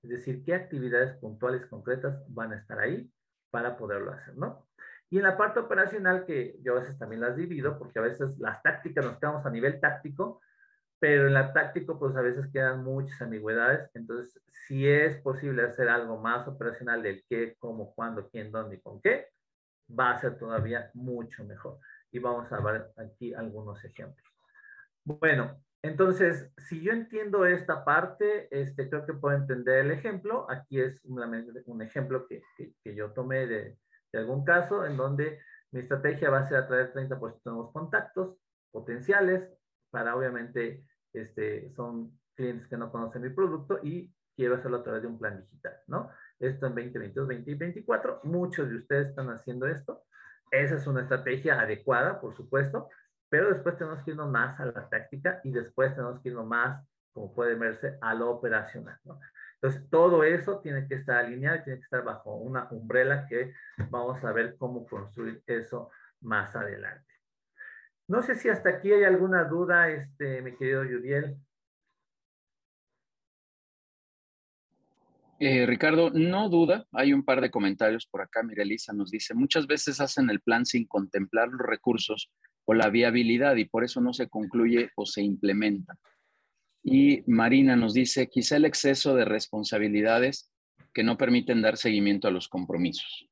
Es decir, qué actividades puntuales concretas van a estar ahí para poderlo hacer, ¿no? Y en la parte operacional, que yo a veces también las divido, porque a veces las tácticas nos quedamos a nivel táctico, pero en la táctico pues a veces quedan muchas ambigüedades. Entonces, si es posible hacer algo más operacional del qué, cómo, cuándo, quién, dónde y con qué, va a ser todavía mucho mejor. Y vamos a ver aquí algunos ejemplos. Bueno, entonces, si yo entiendo esta parte, este, creo que puedo entender el ejemplo. Aquí es un, ejemplo que, que yo tomé de, de algún caso en donde mi estrategia va a ser atraer 30% de nuevos contactos potenciales para obviamente, este, son clientes que no conocen mi producto y quiero hacerlo a través de un plan digital, ¿no? Esto en 2022, 2024, muchos de ustedes están haciendo esto. Esa es una estrategia adecuada, por supuesto, pero después tenemos que irnos más a la táctica y después tenemos que irnos más, como puede verse, a lo operacional, ¿no? Entonces, todo eso tiene que estar alineado, tiene que estar bajo una umbrella que vamos a ver cómo construir eso más adelante. No sé si hasta aquí hay alguna duda, este, mi querido Yudiel. Eh, Ricardo, no duda, hay un par de comentarios por acá. Mira, Elisa nos dice, muchas veces hacen el plan sin contemplar los recursos o la viabilidad y por eso no se concluye o se implementa. Y Marina nos dice, quizá el exceso de responsabilidades que no permiten dar seguimiento a los compromisos.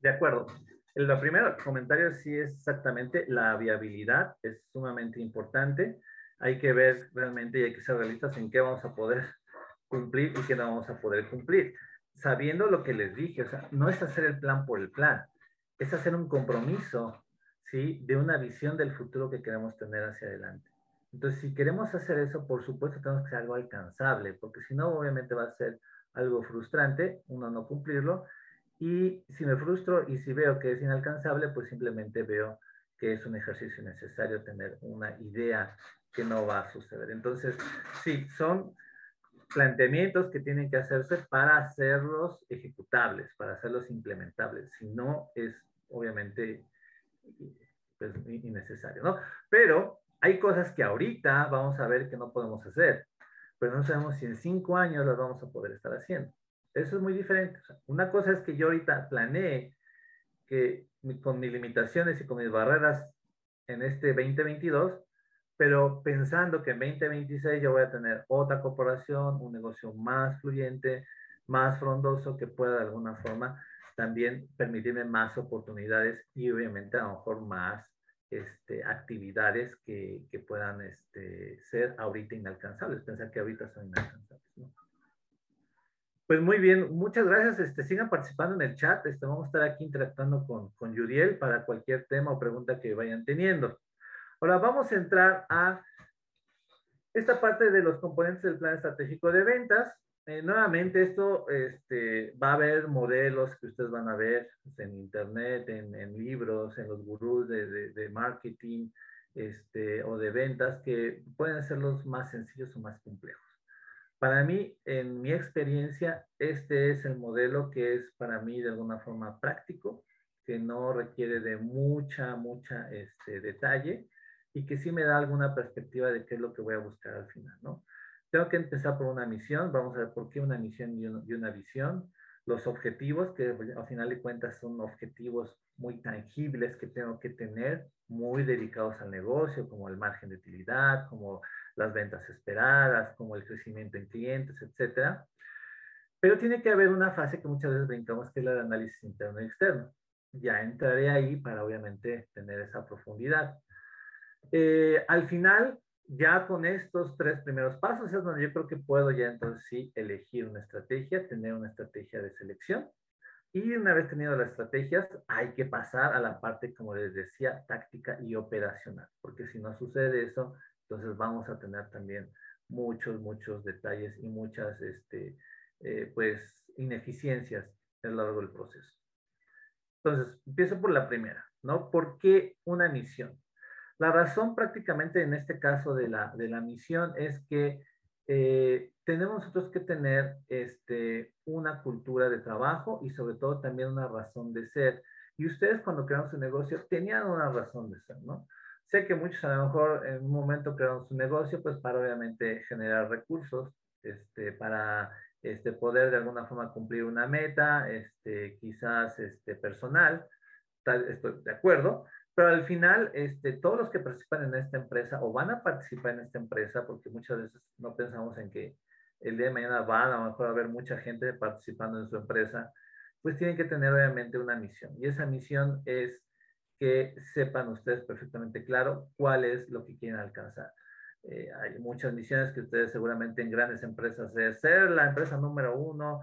De acuerdo. El primer comentario sí es exactamente la viabilidad, es sumamente importante. Hay que ver realmente y hay que ser realistas en qué vamos a poder cumplir y qué no vamos a poder cumplir. Sabiendo lo que les dije, o sea, no es hacer el plan por el plan, es hacer un compromiso, ¿sí? De una visión del futuro que queremos tener hacia adelante. Entonces, si queremos hacer eso, por supuesto tenemos que ser algo alcanzable, porque si no, obviamente va a ser algo frustrante, uno no cumplirlo, y si me frustro y si veo que es inalcanzable, pues simplemente veo que es un ejercicio necesario tener una idea que no va a suceder. Entonces, sí, son planteamientos que tienen que hacerse para hacerlos ejecutables, para hacerlos implementables. Si no, es obviamente pues, innecesario, ¿no? Pero hay cosas que ahorita vamos a ver que no podemos hacer, pero no sabemos si en cinco años las vamos a poder estar haciendo. Eso es muy diferente. una cosa es que yo ahorita planeé que con mis limitaciones y con mis barreras en este 2022, pero pensando que en 2026 yo voy a tener otra corporación, un negocio más fluyente, más frondoso, que pueda de alguna forma también permitirme más oportunidades y obviamente a lo mejor más este, actividades que, que puedan este, ser ahorita inalcanzables. Pensar que ahorita son inalcanzables. ¿no? Pues muy bien, muchas gracias. Este, sigan participando en el chat. Este, vamos a estar aquí interactuando con, con Yuriel para cualquier tema o pregunta que vayan teniendo. Ahora vamos a entrar a esta parte de los componentes del plan estratégico de ventas. Eh, nuevamente, esto este, va a haber modelos que ustedes van a ver en internet, en, en libros, en los gurús de, de, de marketing este, o de ventas que pueden ser los más sencillos o más complejos. Para mí, en mi experiencia, este es el modelo que es para mí de alguna forma práctico, que no requiere de mucha, mucha este, detalle y que sí me da alguna perspectiva de qué es lo que voy a buscar al final, ¿no? Tengo que empezar por una misión, vamos a ver por qué una misión y, una visión, los objetivos, que al final de cuentas son objetivos muy tangibles que tengo que tener, muy dedicados al negocio, como el margen de utilidad, como las ventas esperadas, como el crecimiento en clientes, etcétera. Pero tiene que haber una fase que muchas veces brincamos, que es la de análisis interno y externo. Ya entraré ahí para obviamente tener esa profundidad. Eh, al final, ya con estos tres primeros pasos es donde yo creo que puedo ya entonces sí elegir una estrategia, tener una estrategia de selección. Y una vez tenido las estrategias, hay que pasar a la parte, como les decía, táctica y operacional, porque si no sucede eso, entonces vamos a tener también muchos, muchos detalles y muchas, este, eh, pues, ineficiencias a lo largo del proceso. Entonces, empiezo por la primera, ¿no? ¿Por qué una misión? La razón prácticamente en este caso de la, de la misión es que eh, tenemos nosotros que tener este, una cultura de trabajo y sobre todo también una razón de ser. Y ustedes cuando crearon su negocio tenían una razón de ser, ¿no? Sé que muchos a lo mejor en un momento crearon su negocio, pues para obviamente generar recursos, este, para este, poder de alguna forma cumplir una meta, este, quizás este, personal, tal, estoy de acuerdo, pero al final, este, todos los que participan en esta empresa o van a participar en esta empresa, porque muchas veces no pensamos en que el día de mañana va a lo mejor haber mucha gente participando en su empresa, pues tienen que tener obviamente una misión. Y esa misión es que sepan ustedes perfectamente claro cuál es lo que quieren alcanzar. Eh, hay muchas misiones que ustedes seguramente en grandes empresas es ser la empresa número uno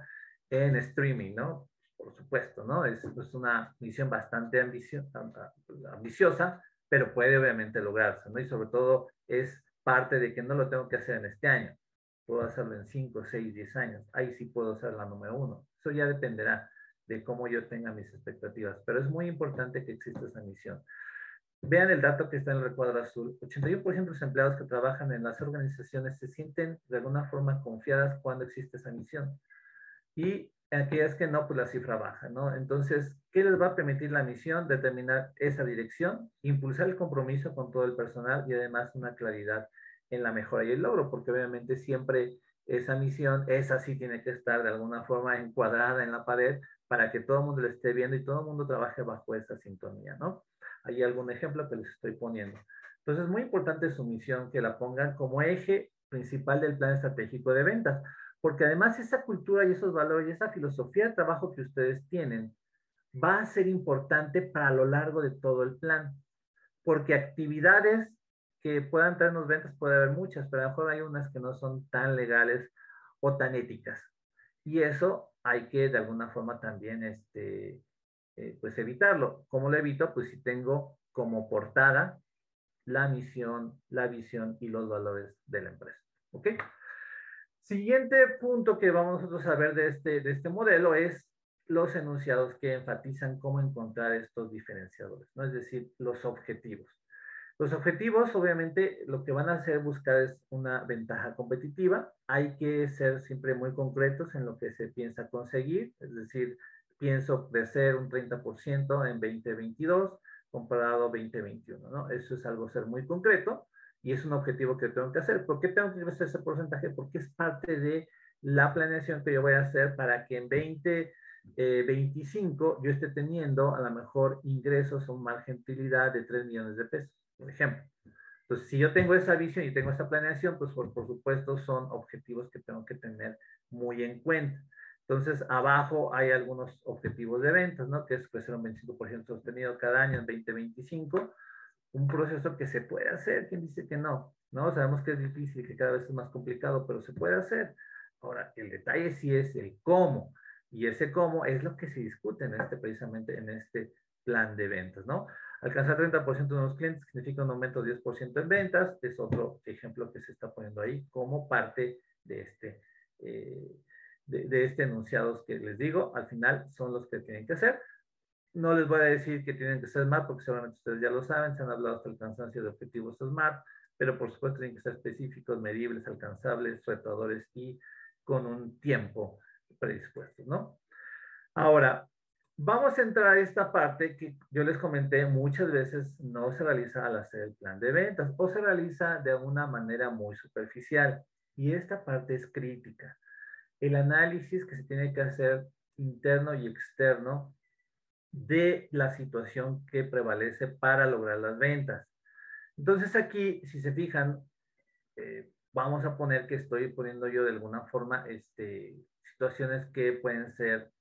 en streaming, ¿no? Por supuesto, ¿no? Es, es una misión bastante ambiciosa, pero puede obviamente lograrse, ¿no? Y sobre todo es parte de que no lo tengo que hacer en este año. Puedo hacerlo en 5, 6, 10 años. Ahí sí puedo ser la número uno. Eso ya dependerá de cómo yo tenga mis expectativas. Pero es muy importante que exista esa misión. Vean el dato que está en el recuadro azul. 81% de los empleados que trabajan en las organizaciones se sienten de alguna forma confiadas cuando existe esa misión. Y aquellas que no, pues la cifra baja, ¿no? Entonces, ¿qué les va a permitir la misión? Determinar esa dirección, impulsar el compromiso con todo el personal y además una claridad en la mejora y el logro, porque obviamente siempre esa misión, esa sí tiene que estar de alguna forma encuadrada en la pared para que todo el mundo lo esté viendo y todo el mundo trabaje bajo esa sintonía, ¿no? Hay algún ejemplo que les estoy poniendo. Entonces, es muy importante su misión que la pongan como eje principal del plan estratégico de ventas, porque además esa cultura y esos valores y esa filosofía de trabajo que ustedes tienen va a ser importante para lo largo de todo el plan, porque actividades que puedan traernos ventas puede haber muchas, pero a lo mejor hay unas que no son tan legales o tan éticas. Y eso hay que de alguna forma también este, eh, pues evitarlo. ¿Cómo lo evito? Pues si tengo como portada la misión, la visión y los valores de la empresa. ¿Ok? Siguiente punto que vamos nosotros a ver de este, de este modelo es los enunciados que enfatizan cómo encontrar estos diferenciadores, ¿no? Es decir, los objetivos. Los objetivos, obviamente, lo que van a hacer buscar es una ventaja competitiva. Hay que ser siempre muy concretos en lo que se piensa conseguir, es decir, pienso crecer un 30% en 2022 comparado a 2021, ¿no? Eso es algo ser muy concreto y es un objetivo que tengo que hacer. ¿Por qué tengo que crecer ese porcentaje? Porque es parte de la planeación que yo voy a hacer para que en 2025 eh, yo esté teniendo a lo mejor ingresos o margen de utilidad de 3 millones de pesos, por ejemplo. Entonces, si yo tengo esa visión y tengo esa planeación, pues por, por supuesto son objetivos que tengo que tener muy en cuenta. Entonces, abajo hay algunos objetivos de ventas, ¿no? Que es crecer un 25% sostenido cada año en 2025 un proceso que se puede hacer, ¿quién dice que no? No, sabemos que es difícil, que cada vez es más complicado, pero se puede hacer. Ahora, el detalle sí es el cómo, y ese cómo es lo que se discute en este, precisamente en este plan de ventas, ¿no? Alcanzar 30% de nuevos clientes significa un aumento de 10% en ventas, es otro ejemplo que se está poniendo ahí como parte de este, eh, de, de este enunciados que les digo, al final son los que tienen que hacer, no les voy a decir que tienen que ser SMART, porque seguramente ustedes ya lo saben, se han hablado hasta el cansancio de objetivos SMART, pero por supuesto tienen que ser específicos, medibles, alcanzables, retadores y con un tiempo predispuesto, ¿no? Ahora, vamos a entrar a esta parte que yo les comenté muchas veces no se realiza al hacer el plan de ventas o se realiza de una manera muy superficial y esta parte es crítica. El análisis que se tiene que hacer interno y externo de la situación que prevalece para lograr las ventas. Entonces aquí, si se fijan, eh, vamos a poner que estoy poniendo yo de alguna forma este, situaciones que pueden ser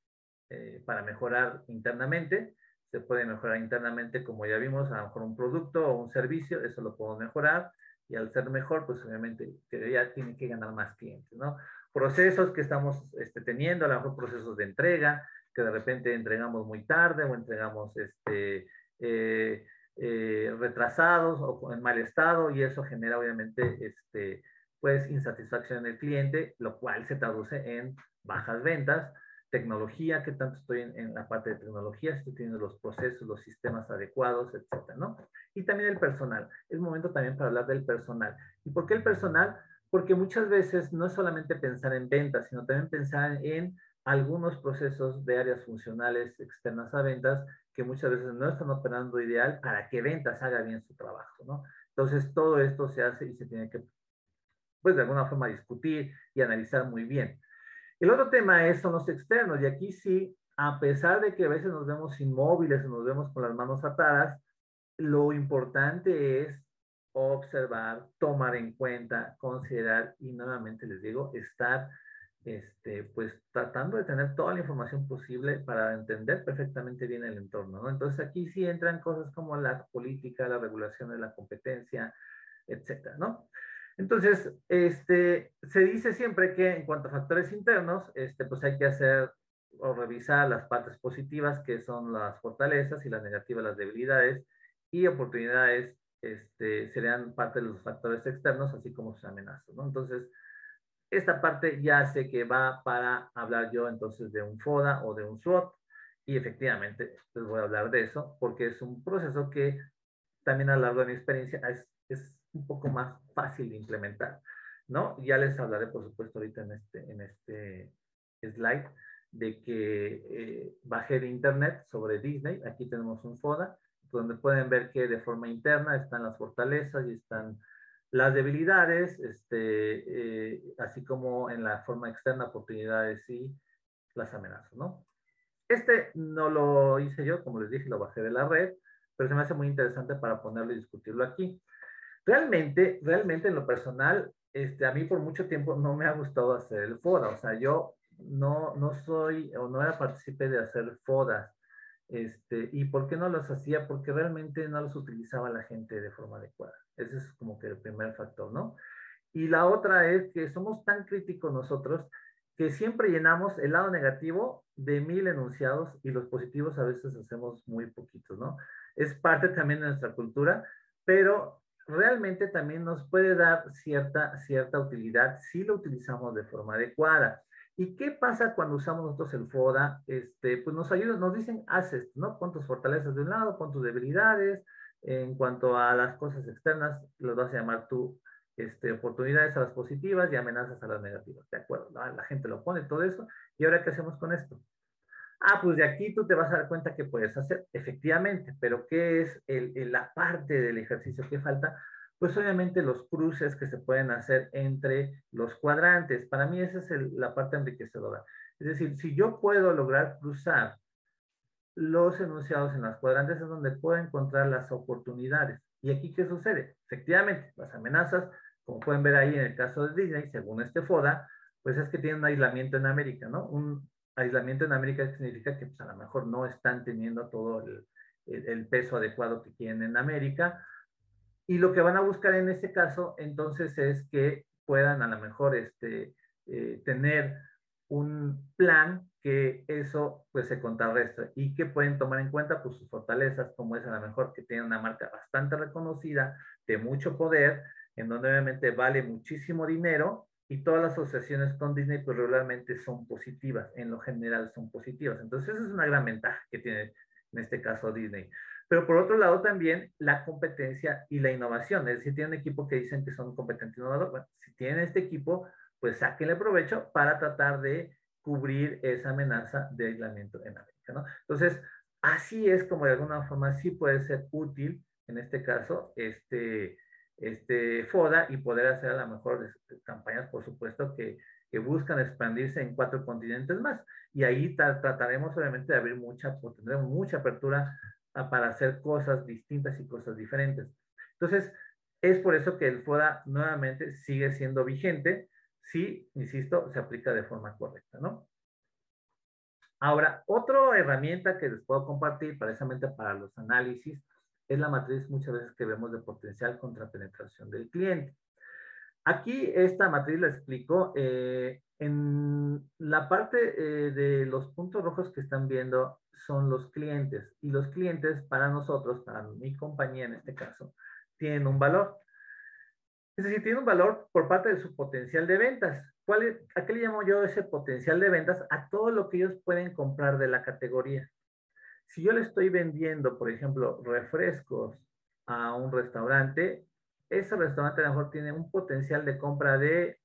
eh, para mejorar internamente. Se puede mejorar internamente, como ya vimos, a lo mejor un producto o un servicio, eso lo puedo mejorar. Y al ser mejor, pues obviamente ya tiene que ganar más clientes, ¿no? Procesos que estamos este, teniendo, a lo mejor procesos de entrega, de repente entregamos muy tarde o entregamos este, eh, eh, retrasados o en mal estado y eso genera obviamente este, pues insatisfacción del cliente, lo cual se traduce en bajas ventas, tecnología, que tanto estoy en, la parte de tecnología, estoy teniendo los procesos, los sistemas adecuados, etcétera, ¿no? Y también el personal. Es momento también para hablar del personal. ¿Y por qué el personal? Porque muchas veces no es solamente pensar en ventas, sino también pensar en algunos procesos de áreas funcionales externas a ventas que muchas veces no están operando ideal para que ventas haga bien su trabajo, ¿no? Entonces, todo esto se hace y se tiene que, pues, de alguna forma discutir y analizar muy bien. El otro tema es, son los externos, y aquí sí, a pesar de que a veces nos vemos inmóviles nos vemos con las manos atadas, lo importante es observar, tomar en cuenta, considerar y nuevamente les digo, estar este, pues tratando de tener toda la información posible para entender perfectamente bien el entorno, ¿no? Entonces aquí sí entran cosas como la política, la regulación de la competencia, etcétera, ¿no? Entonces, este, se dice siempre que en cuanto a factores internos, este, pues hay que hacer o revisar las partes positivas, que son las fortalezas, y las negativas, las debilidades, y oportunidades este, serían parte de los factores externos, así como sus amenazas, ¿no? Entonces, esta parte ya sé que va para hablar yo entonces de un FODA o de un SWOT y efectivamente les voy a hablar de eso porque es un proceso que también a lo largo de mi experiencia es, es un poco más fácil de implementar, ¿no? Ya les hablaré, por supuesto, ahorita en este, en este slide de que eh, bajé de internet sobre Disney. Aquí tenemos un FODA donde pueden ver que de forma interna están las fortalezas y están las debilidades, este, eh, así como en la forma externa, oportunidades y las amenazas, ¿no? Este no lo hice yo, como les dije, lo bajé de la red, pero se me hace muy interesante para ponerlo y discutirlo aquí. Realmente, realmente en lo personal, este, a mí por mucho tiempo no me ha gustado hacer el FODA, o sea, yo no, no soy o no era partícipe de hacer FODAs. Este, ¿Y por qué no los hacía? Porque realmente no los utilizaba la gente de forma adecuada. Ese es como que el primer factor, ¿no? Y la otra es que somos tan críticos nosotros que siempre llenamos el lado negativo de mil enunciados y los positivos a veces hacemos muy poquitos, ¿no? Es parte también de nuestra cultura, pero realmente también nos puede dar cierta, cierta utilidad si lo utilizamos de forma adecuada. ¿Y qué pasa cuando usamos nosotros el FODA? Este, pues nos ayuda, nos dicen, haces, ¿no? Pon tus fortalezas de un lado, pon tus debilidades. En cuanto a las cosas externas, los vas a llamar tú este, oportunidades a las positivas y amenazas a las negativas. ¿De acuerdo? La gente lo pone todo eso. ¿Y ahora qué hacemos con esto? Ah, pues de aquí tú te vas a dar cuenta que puedes hacer, efectivamente, pero ¿qué es el, la parte del ejercicio que falta? Pues obviamente los cruces que se pueden hacer entre los cuadrantes. Para mí esa es la parte enriquecedora. Es decir, si yo puedo lograr cruzar los enunciados en las cuadrantes es donde puedo encontrar las oportunidades. ¿Y aquí qué sucede? Efectivamente, las amenazas como pueden ver ahí en el caso de Disney, según este FODA, pues es que tiene un aislamiento en América, ¿no? Un aislamiento en América significa que pues, a lo mejor no están teniendo todo el, peso adecuado que quieren en América. Y lo que van a buscar en este caso, entonces, es que puedan a lo mejor este, eh, tener un plan que eso pues se contrarrestre y que pueden tomar en cuenta pues sus fortalezas, como es a lo mejor que tiene una marca bastante reconocida, de mucho poder, en donde obviamente vale muchísimo dinero y todas las asociaciones con Disney pues regularmente son positivas, en lo general son positivas. Entonces esa es una gran ventaja que tiene en este caso Disney. Pero por otro lado también la competencia y la innovación, es decir, tienen un equipo que dicen que son competentes e innovadores. Bueno, si tienen este equipo, pues sáquenle provecho para tratar de cubrir esa amenaza de aislamiento en América, ¿no? Entonces, así es como de alguna forma sí puede ser útil, en este caso, este, este, FODA y poder hacer a lo mejor campañas, por supuesto, que, que buscan expandirse en cuatro continentes más. Y ahí trataremos obviamente de abrir mucha, tendremos mucha apertura para hacer cosas distintas y cosas diferentes. Entonces, es por eso que el FODA nuevamente sigue siendo vigente si, insisto, se aplica de forma correcta, ¿no? Ahora, otra herramienta que les puedo compartir precisamente para los análisis es la matriz muchas veces que vemos de potencial contra penetración del cliente. Aquí esta matriz la explico. Eh, en la parte eh, de los puntos rojos que están viendo son los clientes y los clientes para nosotros, para mi compañía en este caso, tienen un valor. Es decir, tienen un valor por parte de su potencial de ventas. ¿Cuál ¿A qué le llamo yo ese potencial de ventas? A todo lo que ellos pueden comprar de la categoría. Si yo le estoy vendiendo, por ejemplo, refrescos a un restaurante, ese restaurante a lo mejor tiene un potencial de compra de,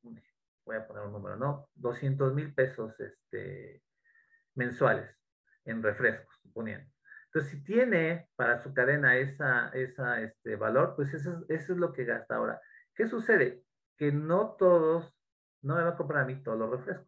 voy a poner un número, ¿no? 200 mil pesos este, mensuales en refrescos, suponiendo. Entonces, si tiene para su cadena esa, esa este, valor, pues eso, es lo que gasta ahora. ¿Qué sucede? Que no todos, no me va a comprar a mí todos los refrescos.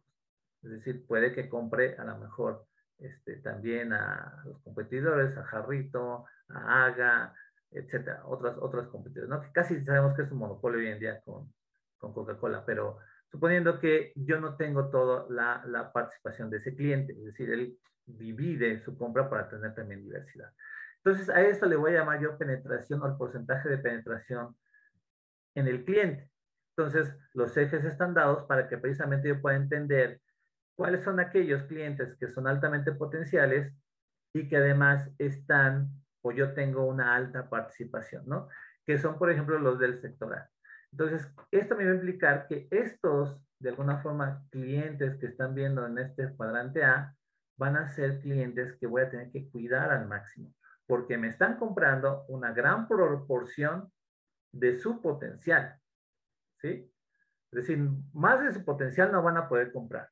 Es decir, puede que compre a lo mejor este, también a los competidores, a Jarrito, a Aga, etcétera, otras, otras competidores, ¿no? Que casi sabemos que es un monopolio hoy en día con, con Coca-Cola, pero suponiendo que yo no tengo toda la, la, participación de ese cliente, es decir, él divide su compra para tener también diversidad. Entonces, a esto le voy a llamar yo penetración o el porcentaje de penetración en el cliente. Entonces, los ejes están dados para que precisamente yo pueda entender cuáles son aquellos clientes que son altamente potenciales y que además están o yo tengo una alta participación, ¿no? Que son, por ejemplo, los del sector A. Entonces, esto me va a implicar que estos, de alguna forma, clientes que están viendo en este cuadrante A, van a ser clientes que voy a tener que cuidar al máximo, porque me están comprando una gran proporción de su potencial, ¿sí? Es decir, más de su potencial no van a poder comprar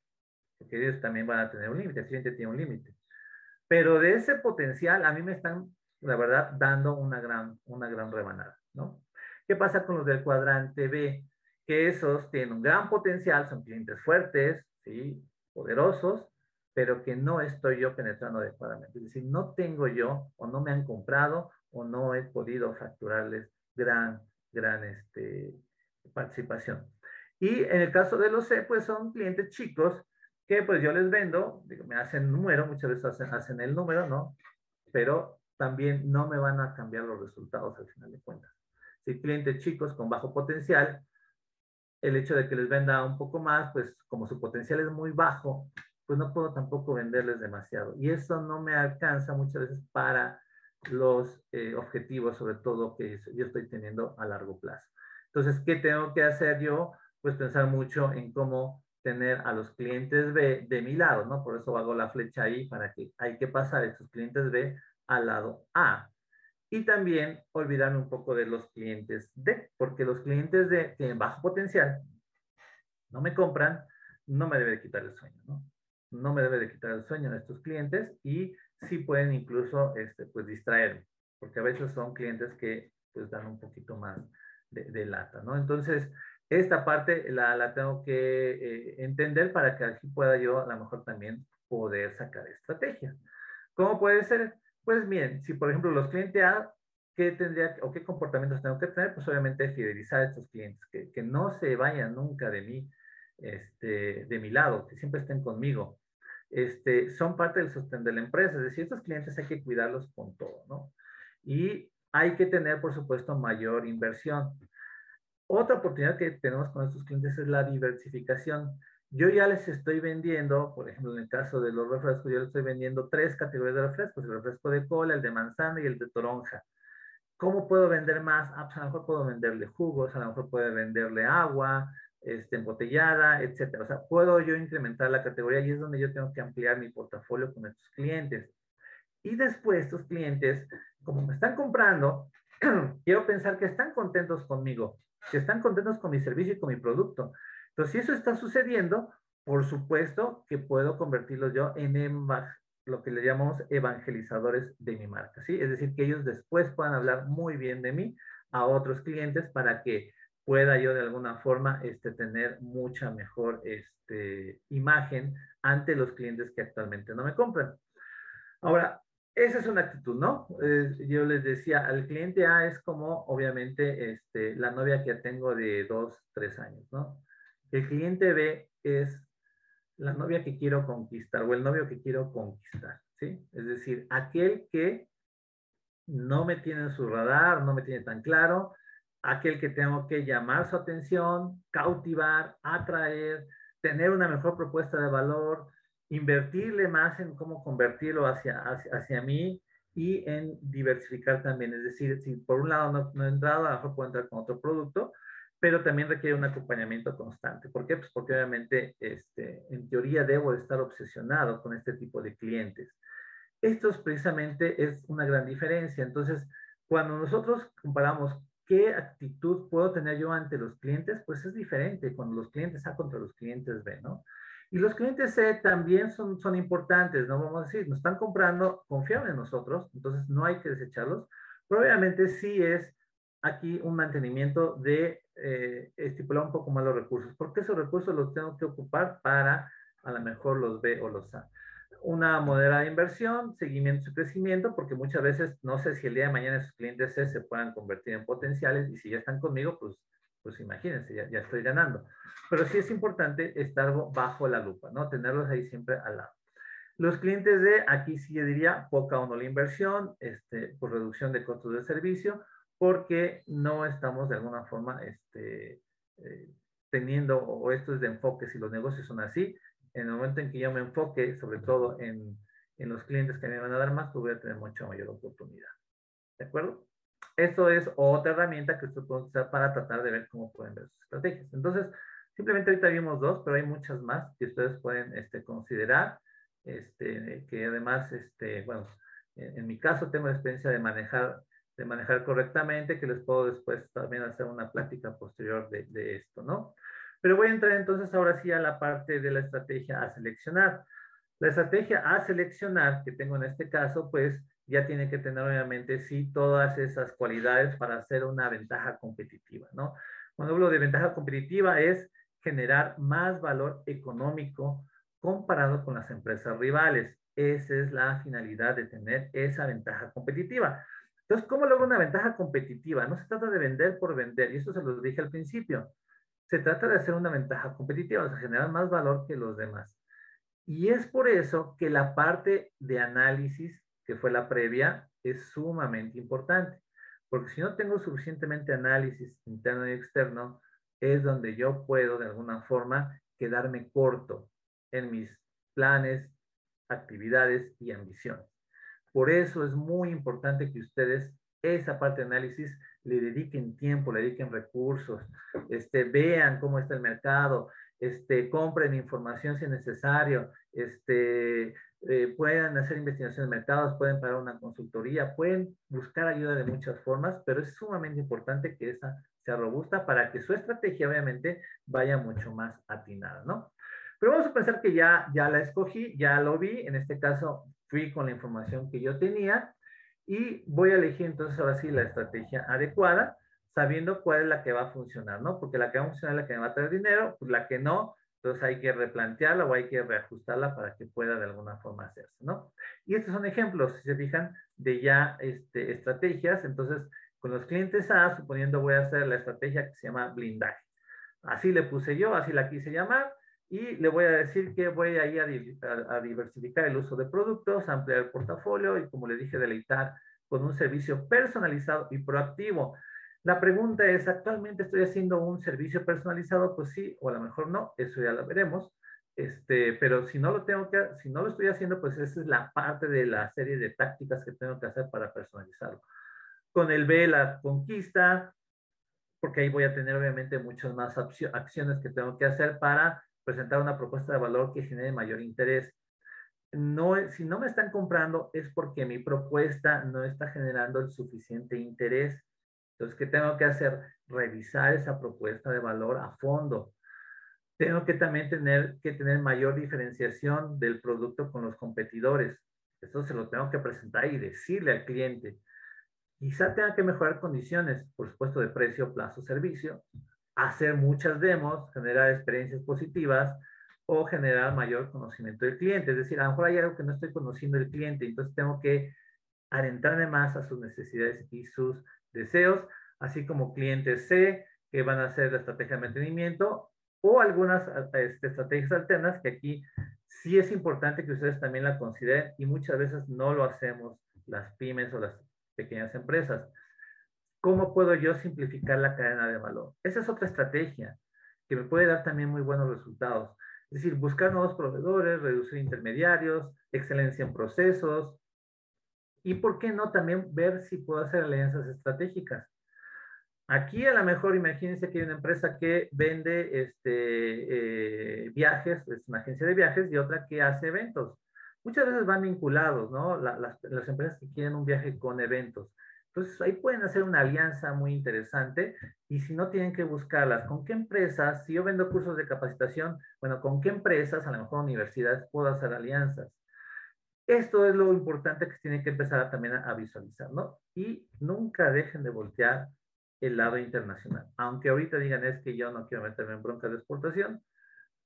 porque ellos también van a tener un límite, el cliente tiene un límite. Pero de ese potencial a mí me están, la verdad, dando una gran, una gran rebanada, ¿no? ¿Qué pasa con los del cuadrante B? Que esos tienen un gran potencial, son clientes fuertes, ¿sí? Poderosos, pero que no estoy yo penetrando adecuadamente. Es decir, no tengo yo, o no me han comprado, o no he podido facturarles gran, gran este, participación. Y en el caso de los C, pues son clientes chicos que pues yo les vendo, digo, me hacen número, muchas veces hacen, hacen el número, ¿no? Pero también no me van a cambiar los resultados al final de cuentas. Si clientes chicos con bajo potencial, el hecho de que les venda un poco más, pues como su potencial es muy bajo, pues no puedo tampoco venderles demasiado. Y eso no me alcanza muchas veces para los eh, objetivos, sobre todo que yo estoy teniendo a largo plazo. Entonces, ¿qué tengo que hacer yo? Pues pensar mucho en cómo tener a los clientes B de mi lado, ¿no? Por eso hago la flecha ahí para que hay que pasar estos clientes B al lado A. Y también olvidarme un poco de los clientes D, porque los clientes D tienen bajo potencial, no me compran, no me debe de quitar el sueño, ¿no? No me debe de quitar el sueño a estos clientes y sí pueden incluso, este, pues, distraerme, porque a veces son clientes que, pues, dan un poquito más de, lata, ¿no? Entonces, esta parte la, la tengo que eh, entender para que así pueda yo a lo mejor también poder sacar estrategias. ¿Cómo puede ser? Pues bien, si por ejemplo los clientes A, ¿qué tendría o qué comportamientos tengo que tener? Pues obviamente fidelizar a estos clientes, que, que no se vayan nunca de mí, este, de mi lado, que siempre estén conmigo. Este, son parte del sostén de la empresa, es decir, estos clientes hay que cuidarlos con todo, ¿no? Y hay que tener, por supuesto, mayor inversión. Otra oportunidad que tenemos con estos clientes es la diversificación. Yo ya les estoy vendiendo, por ejemplo, en el caso de los refrescos, yo les estoy vendiendo tres categorías de refrescos, el refresco de cola, el de manzana y el de toronja. ¿Cómo puedo vender más? Ah, pues a lo mejor puedo venderle jugos, a lo mejor puedo venderle agua, este, embotellada, etcétera. O sea, puedo yo incrementar la categoría y es donde yo tengo que ampliar mi portafolio con estos clientes. Y después estos clientes, como me están comprando, *clears throat* quiero pensar que están contentos conmigo, que están contentos con mi servicio y con mi producto. Entonces, si eso está sucediendo, por supuesto que puedo convertirlos yo en lo que le llamamos evangelizadores de mi marca, ¿sí? Es decir, que ellos después puedan hablar muy bien de mí a otros clientes para que pueda yo de alguna forma este, tener mucha mejor este, imagen ante los clientes que actualmente no me compran. Ahora, esa es una actitud, ¿no? yo les decía, al cliente A es como, obviamente, este, la novia que tengo de dos, tres años, ¿no? El cliente B es la novia que quiero conquistar o el novio que quiero conquistar, ¿sí? Es decir, aquel que no me tiene en su radar, no me tiene tan claro, aquel que tengo que llamar su atención, cautivar, atraer, tener una mejor propuesta de valor, invertirle más en cómo convertirlo hacia, hacia, mí y en diversificar también. Es decir, si por un lado no, no he entrado, a lo mejor puedo entrar con otro producto, pero también requiere un acompañamiento constante. ¿Por qué? Pues porque obviamente, este, en teoría, debo estar obsesionado con este tipo de clientes. Esto es precisamente es una gran diferencia. Entonces, cuando nosotros comparamos ¿qué actitud puedo tener yo ante los clientes? Pues es diferente cuando los clientes A contra los clientes B, ¿no? Y los clientes C también son, son importantes, ¿no? Vamos a decir, nos están comprando, confiaron en nosotros, entonces no hay que desecharlos. Pero obviamente sí es aquí un mantenimiento de eh, estipular un poco más los recursos, porque esos recursos los tengo que ocupar para a lo mejor los B o los A una moderada inversión, seguimiento y crecimiento, porque muchas veces no sé si el día de mañana esos clientes se puedan convertir en potenciales y si ya están conmigo, pues, pues imagínense, ya, ya estoy ganando. Pero sí es importante estar bajo la lupa, ¿no? Tenerlos ahí siempre al lado. Los clientes de, aquí sí yo diría, poca o no la inversión, este, por reducción de costos de servicio, porque no estamos de alguna forma este, eh, teniendo, o esto es de enfoque, si los negocios son así, en el momento en que yo me enfoque, sobre todo en, en los clientes que me van a dar más, pues voy a tener mucha mayor oportunidad. ¿De acuerdo? Esto es otra herramienta que usted puede usar para tratar de ver cómo pueden ver sus estrategias. Entonces, simplemente ahorita vimos dos, pero hay muchas más que ustedes pueden este, considerar. Este, que además, este, bueno, en, mi caso tengo experiencia de manejar, de manejar correctamente, que les puedo después también hacer una plática posterior de, de esto, ¿no? Pero voy a entrar entonces ahora sí a la parte de la estrategia a seleccionar. La estrategia a seleccionar que tengo en este caso, pues ya tiene que tener obviamente sí todas esas cualidades para hacer una ventaja competitiva, ¿no? Cuando hablo de ventaja competitiva es generar más valor económico comparado con las empresas rivales. Esa es la finalidad de tener esa ventaja competitiva. Entonces, ¿cómo logro una ventaja competitiva? No se trata de vender por vender, y eso se lo dije al principio. Se trata de hacer una ventaja competitiva, o sea, generar más valor que los demás. Y es por eso que la parte de análisis, que fue la previa, es sumamente importante. Porque si no tengo suficientemente análisis interno y externo, es donde yo puedo de alguna forma quedarme corto en mis planes, actividades y ambiciones. Por eso es muy importante que ustedes esa parte de análisis le dediquen tiempo, le dediquen recursos, este, vean cómo está el mercado, este, compren información si es necesario, este, eh, pueden hacer investigación de mercados, pueden pagar una consultoría, pueden buscar ayuda de muchas formas, pero es sumamente importante que esa sea robusta para que su estrategia obviamente vaya mucho más atinada, ¿no? Pero vamos a pensar que ya, ya la escogí, ya lo vi, en este caso fui con la información que yo tenía y voy a elegir entonces ahora sí la estrategia adecuada, sabiendo cuál es la que va a funcionar, ¿no? Porque la que va a funcionar es la que me va a traer dinero, pues la que no, entonces hay que replantearla o hay que reajustarla para que pueda de alguna forma hacerse, ¿no? Y estos son ejemplos, si se fijan, de ya este, estrategias. Entonces, con los clientes A, suponiendo voy a hacer la estrategia que se llama blindaje. Así le puse yo, así la quise llamar y le voy a decir que voy a ir a, diversificar el uso de productos, ampliar el portafolio y, como le dije, deleitar con un servicio personalizado y proactivo. La pregunta es, ¿actualmente estoy haciendo un servicio personalizado? Pues sí, o a lo mejor no, eso ya lo veremos. Este, pero si no lo tengo que, si no lo estoy haciendo, pues esa es la parte de la serie de tácticas que tengo que hacer para personalizarlo. Con el B, la conquista, porque ahí voy a tener obviamente muchas más acciones que tengo que hacer para presentar una propuesta de valor que genere mayor interés. No, si no me están comprando es porque mi propuesta no está generando el suficiente interés. Entonces, ¿qué tengo que hacer? Revisar esa propuesta de valor a fondo. Tengo que también tener que tener mayor diferenciación del producto con los competidores. Esto se lo tengo que presentar y decirle al cliente. Quizá tenga que mejorar condiciones, por supuesto, de precio, plazo, servicio, hacer muchas demos, generar experiencias positivas o generar mayor conocimiento del cliente. Es decir, a lo mejor hay algo que no estoy conociendo del cliente, entonces tengo que adentrarme más a sus necesidades y sus deseos, así como clientes C que van a hacer la estrategia de mantenimiento o algunas este, estrategias alternas que aquí sí es importante que ustedes también la consideren y muchas veces no lo hacemos las pymes o las pequeñas empresas. ¿Cómo puedo yo simplificar la cadena de valor? Esa es otra estrategia que me puede dar también muy buenos resultados. Es decir, buscar nuevos proveedores, reducir intermediarios, excelencia en procesos y, ¿por qué no, también ver si puedo hacer alianzas estratégicas? Aquí a lo mejor imagínense que hay una empresa que vende este, eh, viajes, es una agencia de viajes, y otra que hace eventos. Muchas veces van vinculados, ¿no? las, las empresas que quieren un viaje con eventos. Entonces ahí pueden hacer una alianza muy interesante y si no tienen que buscarlas, ¿con qué empresas? Si yo vendo cursos de capacitación, bueno, ¿con qué empresas, a lo mejor universidades, puedo hacer alianzas? Esto es lo importante que se tiene que empezar también a, visualizar, ¿no? Y nunca dejen de voltear el lado internacional. Aunque ahorita digan es que yo no quiero meterme en bronca de exportación,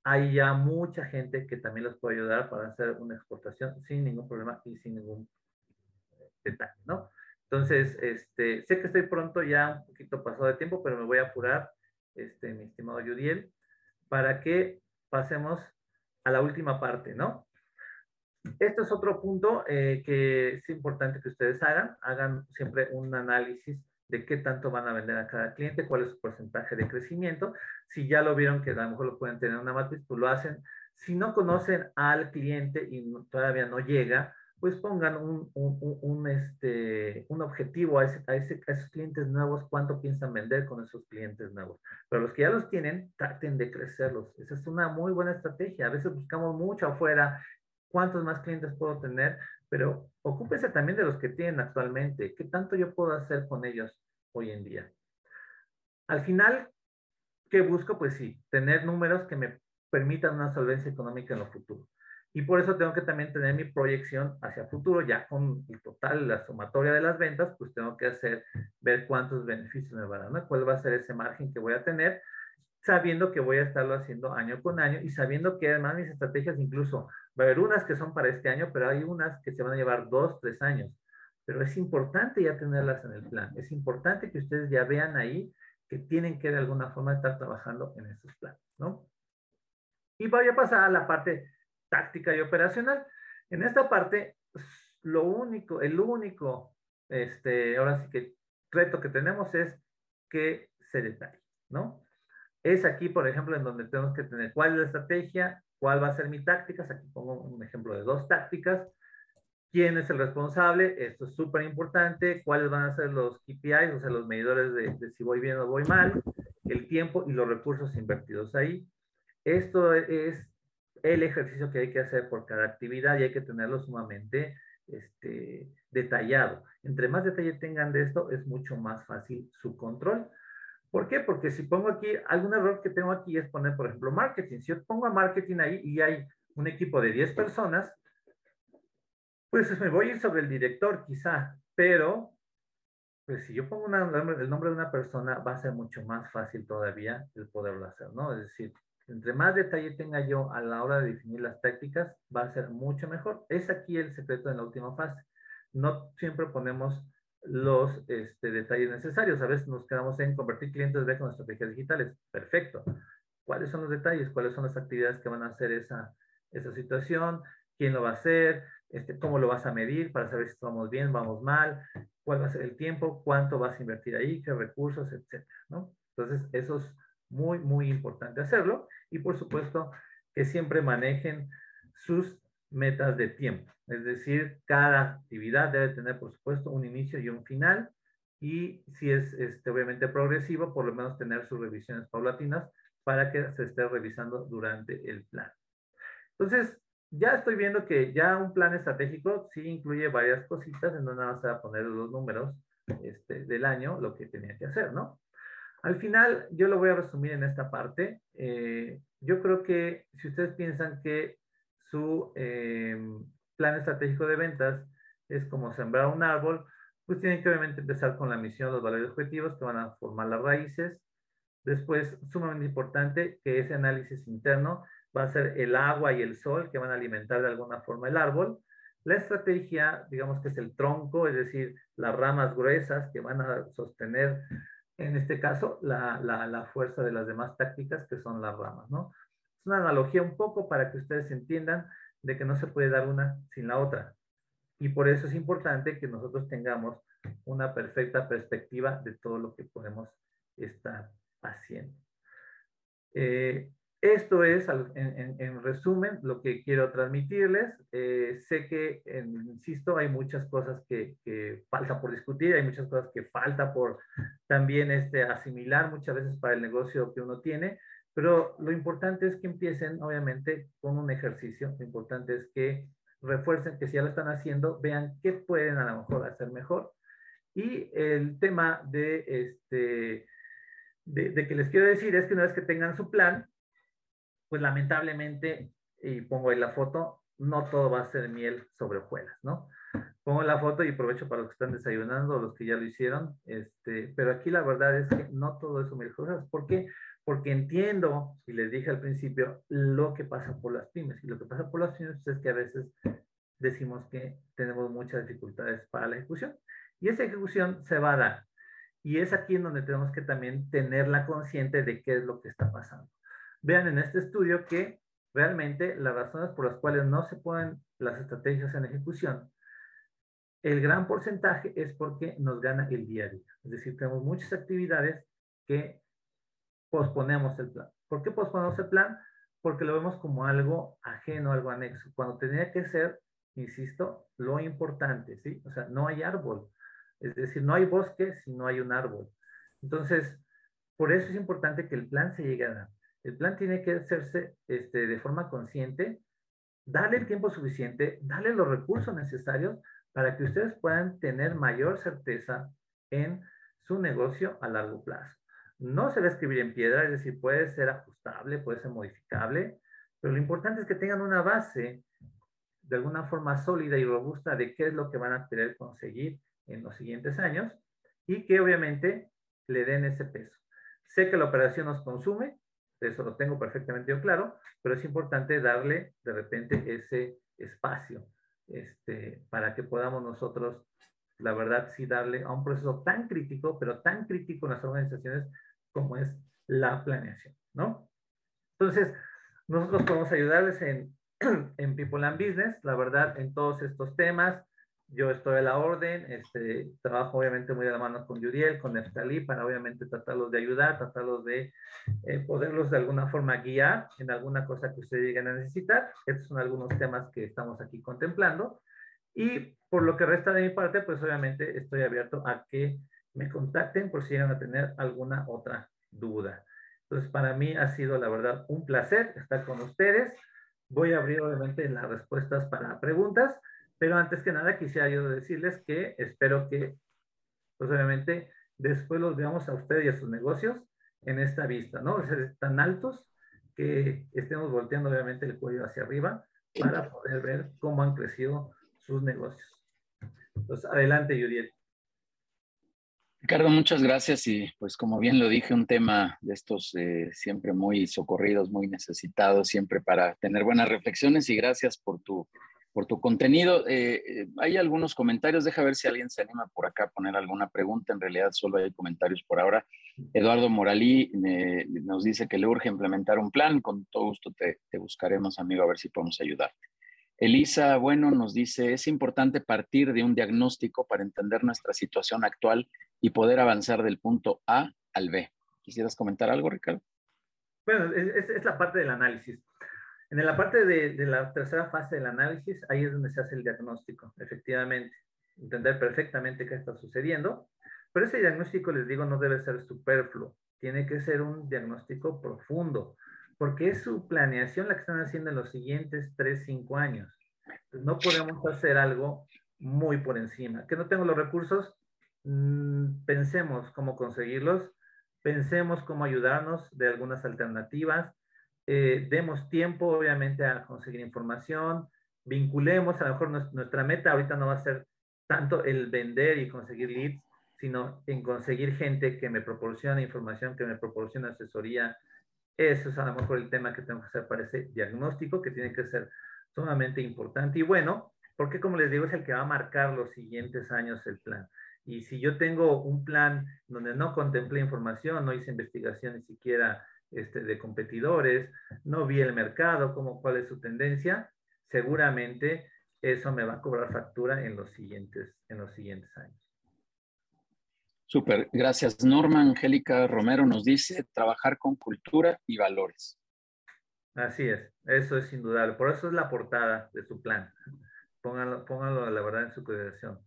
hay ya mucha gente que también los puede ayudar para hacer una exportación sin ningún problema y sin ningún detalle, ¿no? Entonces, este, sé que estoy pronto ya un poquito pasado de tiempo, pero me voy a apurar, este, mi estimado Yudiel, para que pasemos a la última parte, ¿no? Este es otro punto eh, que es importante que ustedes hagan. Hagan siempre un análisis de qué tanto van a vender a cada cliente, cuál es su porcentaje de crecimiento. Si ya lo vieron que a lo mejor lo pueden tener en una matriz, pues lo hacen. Si no conocen al cliente y todavía no llega, pues pongan un, este, un objetivo a, ese, a, ese, a, esos clientes nuevos, cuánto piensan vender con esos clientes nuevos. Pero los que ya los tienen, traten de crecerlos. Esa es una muy buena estrategia. A veces buscamos mucho afuera, cuántos más clientes puedo tener, pero ocúpese también de los que tienen actualmente. ¿Qué tanto yo puedo hacer con ellos hoy en día? Al final, ¿qué busco? Pues sí, tener números que me permitan una solvencia económica en lo futuro. Y por eso tengo que también tener mi proyección hacia futuro, ya con el total, la sumatoria de las ventas, pues tengo que hacer, ver cuántos beneficios me van a dar, cuál va a ser ese margen que voy a tener, sabiendo que voy a estarlo haciendo año con año y sabiendo que además mis estrategias incluso, va a haber unas que son para este año, pero hay unas que se van a llevar dos, tres años. Pero es importante ya tenerlas en el plan, es importante que ustedes ya vean ahí que tienen que de alguna forma estar trabajando en esos planes, ¿no? Y voy a pasar a la parte táctica y operacional. En esta parte, lo único, el único, este, ahora sí que reto que tenemos es que se detalle, ¿no? Es aquí, por ejemplo, en donde tenemos que tener cuál es la estrategia, cuál va a ser mi táctica. Aquí pongo un ejemplo de dos tácticas. ¿Quién es el responsable? Esto es súper importante. ¿Cuáles van a ser los KPIs, o sea, los medidores de, de, si voy bien o voy mal? El tiempo y los recursos invertidos ahí. Esto es el ejercicio que hay que hacer por cada actividad y hay que tenerlo sumamente este, detallado. Entre más detalle tengan de esto, es mucho más fácil su control. ¿Por qué? Porque si pongo aquí, algún error que tengo aquí es poner, por ejemplo, marketing. Si yo pongo a marketing ahí y hay un equipo de 10 personas, pues me voy a ir sobre el director quizá, pero pues si yo pongo el nombre de una persona, va a ser mucho más fácil todavía el poderlo hacer, ¿no? Es decir, entre más detalle tenga yo a la hora de definir las tácticas, va a ser mucho mejor. Es aquí el secreto en la última fase. No siempre ponemos los este, detalles necesarios. A veces nos quedamos en convertir clientes de con estrategias digitales. Perfecto. ¿Cuáles son los detalles? ¿Cuáles son las actividades que van a hacer esa, esa situación? ¿Quién lo va a hacer? Este, ¿Cómo lo vas a medir para saber si vamos bien, vamos mal? ¿Cuál va a ser el tiempo? ¿Cuánto vas a invertir ahí? ¿Qué recursos? Etcétera, ¿no? Entonces, eso es muy, muy importante hacerlo. Y por supuesto, que siempre manejen sus metas de tiempo. Es decir, cada actividad debe tener, por supuesto, un inicio y un final. Y si es este, obviamente progresivo, por lo menos tener sus revisiones paulatinas para que se esté revisando durante el plan. Entonces, ya estoy viendo que ya un plan estratégico sí incluye varias cositas, en donde vamos a poner los números este, del año, lo que tenía que hacer, ¿no? Al final, yo lo voy a resumir en esta parte. Eh, yo creo que si ustedes piensan que su em, plan estratégico de ventas es como sembrar un árbol, pues tienen que obviamente empezar con la misión, los valores objetivos que van a formar las raíces. Después, sumamente importante, que ese análisis interno va a ser el agua y el sol que van a alimentar de alguna forma el árbol. La estrategia, digamos que es el tronco, es decir, las ramas gruesas que van a sostener, en este caso, la, la, fuerza de las demás tácticas que son las ramas, ¿no? Es una analogía un poco para que ustedes entiendan de que no se puede dar una sin la otra. Y por eso es importante que nosotros tengamos una perfecta perspectiva de todo lo que podemos estar haciendo. Eh, esto es, en, resumen, lo que quiero transmitirles. Eh, sé que, insisto, hay muchas cosas que, que, falta por discutir, hay muchas cosas que falta por también este, asimilar muchas veces para el negocio que uno tiene, pero lo importante es que empiecen, obviamente, con un ejercicio. Lo importante es que refuercen que si ya lo están haciendo, vean qué pueden a lo mejor hacer mejor. Y el tema de, este, de, que les quiero decir es que una vez que tengan su plan, pues lamentablemente, y pongo ahí la foto, no todo va a ser miel sobre hojuelas, ¿no? Pongo la foto y aprovecho para los que están desayunando, los que ya lo hicieron, este, pero aquí la verdad es que no todo es miel sobre hojuelas. ¿Por qué? porque entiendo, y les dije al principio, lo que pasa por las pymes. Y lo que pasa por las pymes es que a veces decimos que tenemos muchas dificultades para la ejecución. Y esa ejecución se va a dar. Y es aquí en donde tenemos que también tenerla consciente de qué es lo que está pasando. Vean en este estudio que realmente las razones por las cuales no se ponen las estrategias en ejecución, el gran porcentaje es porque nos gana el día a día. Es decir, tenemos muchas actividades que posponemos el plan. ¿Por qué posponemos el plan? Porque lo vemos como algo ajeno, algo anexo, cuando tenía que ser, insisto, lo importante, ¿sí? O sea, no hay árbol. Es decir, no hay bosque si no hay un árbol. Entonces, por eso es importante que el plan se llegue a dar. El plan tiene que hacerse este, de forma consciente, darle el tiempo suficiente, darle los recursos necesarios para que ustedes puedan tener mayor certeza en su negocio a largo plazo. No se va a escribir en piedra, es decir, puede ser ajustable, puede ser modificable, pero lo importante es que tengan una base de alguna forma sólida y robusta de qué es lo que van a querer conseguir en los siguientes años y que obviamente le den ese peso. Sé que la operación nos consume, eso lo tengo perfectamente claro, pero es importante darle de repente ese espacio este, para que podamos nosotros, la verdad, sí darle a un proceso tan crítico, pero tan crítico en las organizaciones como es la planeación, ¿no? Entonces, nosotros podemos ayudarles en, *clears throat* en People and Business, la verdad, en todos estos temas. Yo estoy a la orden, este, trabajo obviamente muy de la mano con Yuriel, con Neftali, para obviamente tratarlos de ayudar, tratarlos de eh, poderlos de alguna forma guiar en alguna cosa que ustedes lleguen a necesitar. Estos son algunos temas que estamos aquí contemplando. Y por lo que resta de mi parte, pues obviamente estoy abierto a que me contacten por si llegan a tener alguna otra duda. Entonces, para mí ha sido la verdad un placer estar con ustedes. Voy a abrir obviamente las respuestas para preguntas, pero antes que nada quisiera yo decirles que espero que, pues obviamente, después los veamos a ustedes y a sus negocios en esta vista, ¿no? Ser tan altos que estemos volteando obviamente el cuello hacia arriba para poder ver cómo han crecido sus negocios. Entonces, adelante, Juliet. Ricardo, muchas gracias y pues como bien lo dije, un tema de estos eh, siempre muy socorridos, muy necesitados, siempre para tener buenas reflexiones y gracias por tu, por tu contenido. Eh, eh, hay algunos comentarios, deja ver si alguien se anima por acá a poner alguna pregunta, en realidad solo hay comentarios por ahora. Eduardo Moralí nos dice que le urge implementar un plan, con todo gusto te buscaremos, amigo, a ver si podemos ayudarte. Elisa Bueno nos dice, es importante partir de un diagnóstico para entender nuestra situación actual y poder avanzar del punto A al B. ¿Quisieras comentar algo, Ricardo? Bueno, es, la parte del análisis. En la parte de, la tercera fase del análisis, ahí es donde se hace el diagnóstico, efectivamente. Entender perfectamente qué está sucediendo. Pero ese diagnóstico, les digo, no debe ser superfluo. Tiene que ser un diagnóstico profundo porque es su planeación la que están haciendo en los siguientes 3, 5 años. no podemos hacer algo muy por encima. Que no tengo los recursos, mm, pensemos cómo conseguirlos, pensemos cómo ayudarnos de algunas alternativas, eh, demos tiempo obviamente a conseguir información, vinculemos, a lo mejor nuestra meta ahorita no va a ser tanto el vender y conseguir leads, sino en conseguir gente que me proporcione información, que me proporcione asesoría, eso es a lo mejor el tema que tengo que hacer para ese diagnóstico, que tiene que ser sumamente importante y bueno, porque como les digo, es el que va a marcar los siguientes años el plan. Y si yo tengo un plan donde no contemplé información, no hice investigación ni siquiera este, de competidores, no vi el mercado, como cuál es su tendencia, seguramente eso me va a cobrar factura en los siguientes, en los siguientes años. Súper, gracias. Norma Angélica Romero nos dice trabajar con cultura y valores. Así es, eso es indudable. Por eso es la portada de su plan. Pónganlo, pónganlo la verdad en su consideración.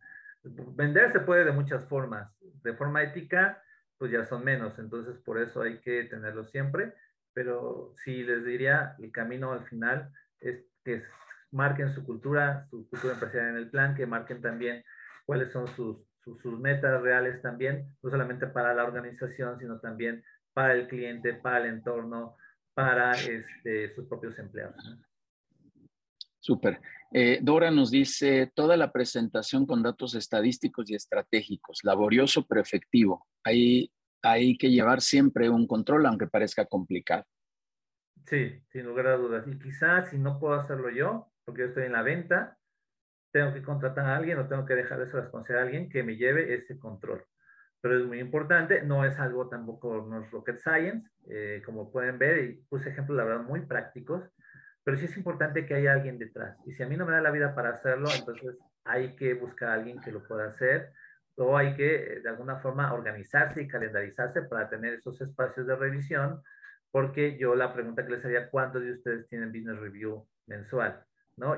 Vender se puede de muchas formas. De forma ética, pues ya son menos. Entonces, por eso hay que tenerlo siempre. Pero sí les diría, el camino al final es que marquen su cultura, su cultura empresarial en el plan, que marquen también cuáles son sus sus, metas reales también, no solamente para la organización, sino también para el cliente, para el entorno, para este, sus propios empleados. Súper. Eh, Dora nos dice, toda la presentación con datos estadísticos y estratégicos, laborioso pero efectivo. Hay, hay que llevar siempre un control, aunque parezca complicado. Sí, sin lugar a dudas. Y quizás si no puedo hacerlo yo, porque yo estoy en la venta, tengo que contratar a alguien o tengo que dejar esa responsabilidad a alguien que me lleve ese control. Pero es muy importante, no es algo tampoco, no es rocket science, eh, como pueden ver, y puse ejemplos, la verdad, muy prácticos, pero sí es importante que haya alguien detrás. Y si a mí no me da la vida para hacerlo, entonces hay que buscar a alguien que lo pueda hacer, o hay que, de alguna forma, organizarse y calendarizarse para tener esos espacios de revisión, porque yo la pregunta que les haría, ¿cuántos de ustedes tienen business review mensual?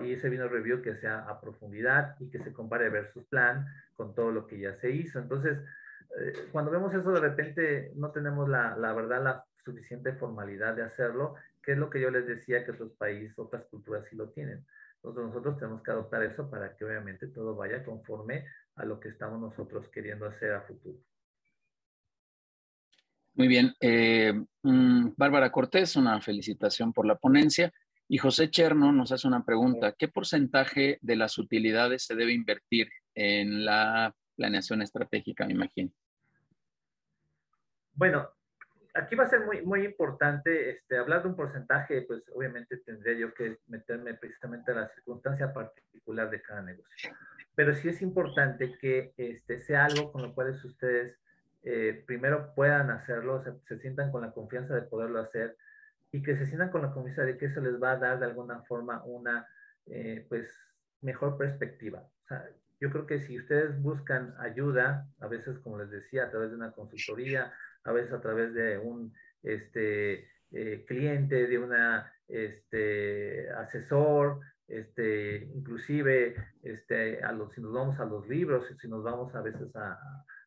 Y ese vino review que sea a profundidad y que se compare versus plan con todo lo que ya se hizo. Entonces, eh, cuando vemos eso, de repente no tenemos la, la, verdad, la suficiente formalidad de hacerlo, que es lo que yo les decía que otros países, otras culturas sí lo tienen. Entonces, nosotros tenemos que adoptar eso para que obviamente todo vaya conforme a lo que estamos nosotros queriendo hacer a futuro. Muy bien. Eh, mm, Bárbara Cortés, una felicitación por la ponencia. Y José Cherno nos hace una pregunta, ¿qué porcentaje de las utilidades se debe invertir en la planeación estratégica, me imagino? Bueno, aquí va a ser muy, muy importante este, hablar de un porcentaje, pues obviamente tendría yo que meterme precisamente a la circunstancia particular de cada negocio. Pero sí es importante que este, sea algo con lo cual ustedes eh, primero puedan hacerlo, se, sientan con la confianza de poderlo hacer y que se sientan con la confianza de que eso les va a dar de alguna forma una, eh, pues, mejor perspectiva. O sea, yo creo que si ustedes buscan ayuda, a veces, como les decía, a través de una consultoría, a veces a través de un este, eh, cliente, de una este, asesor, este, inclusive este, a los, si nos vamos a los libros, si nos vamos a veces a,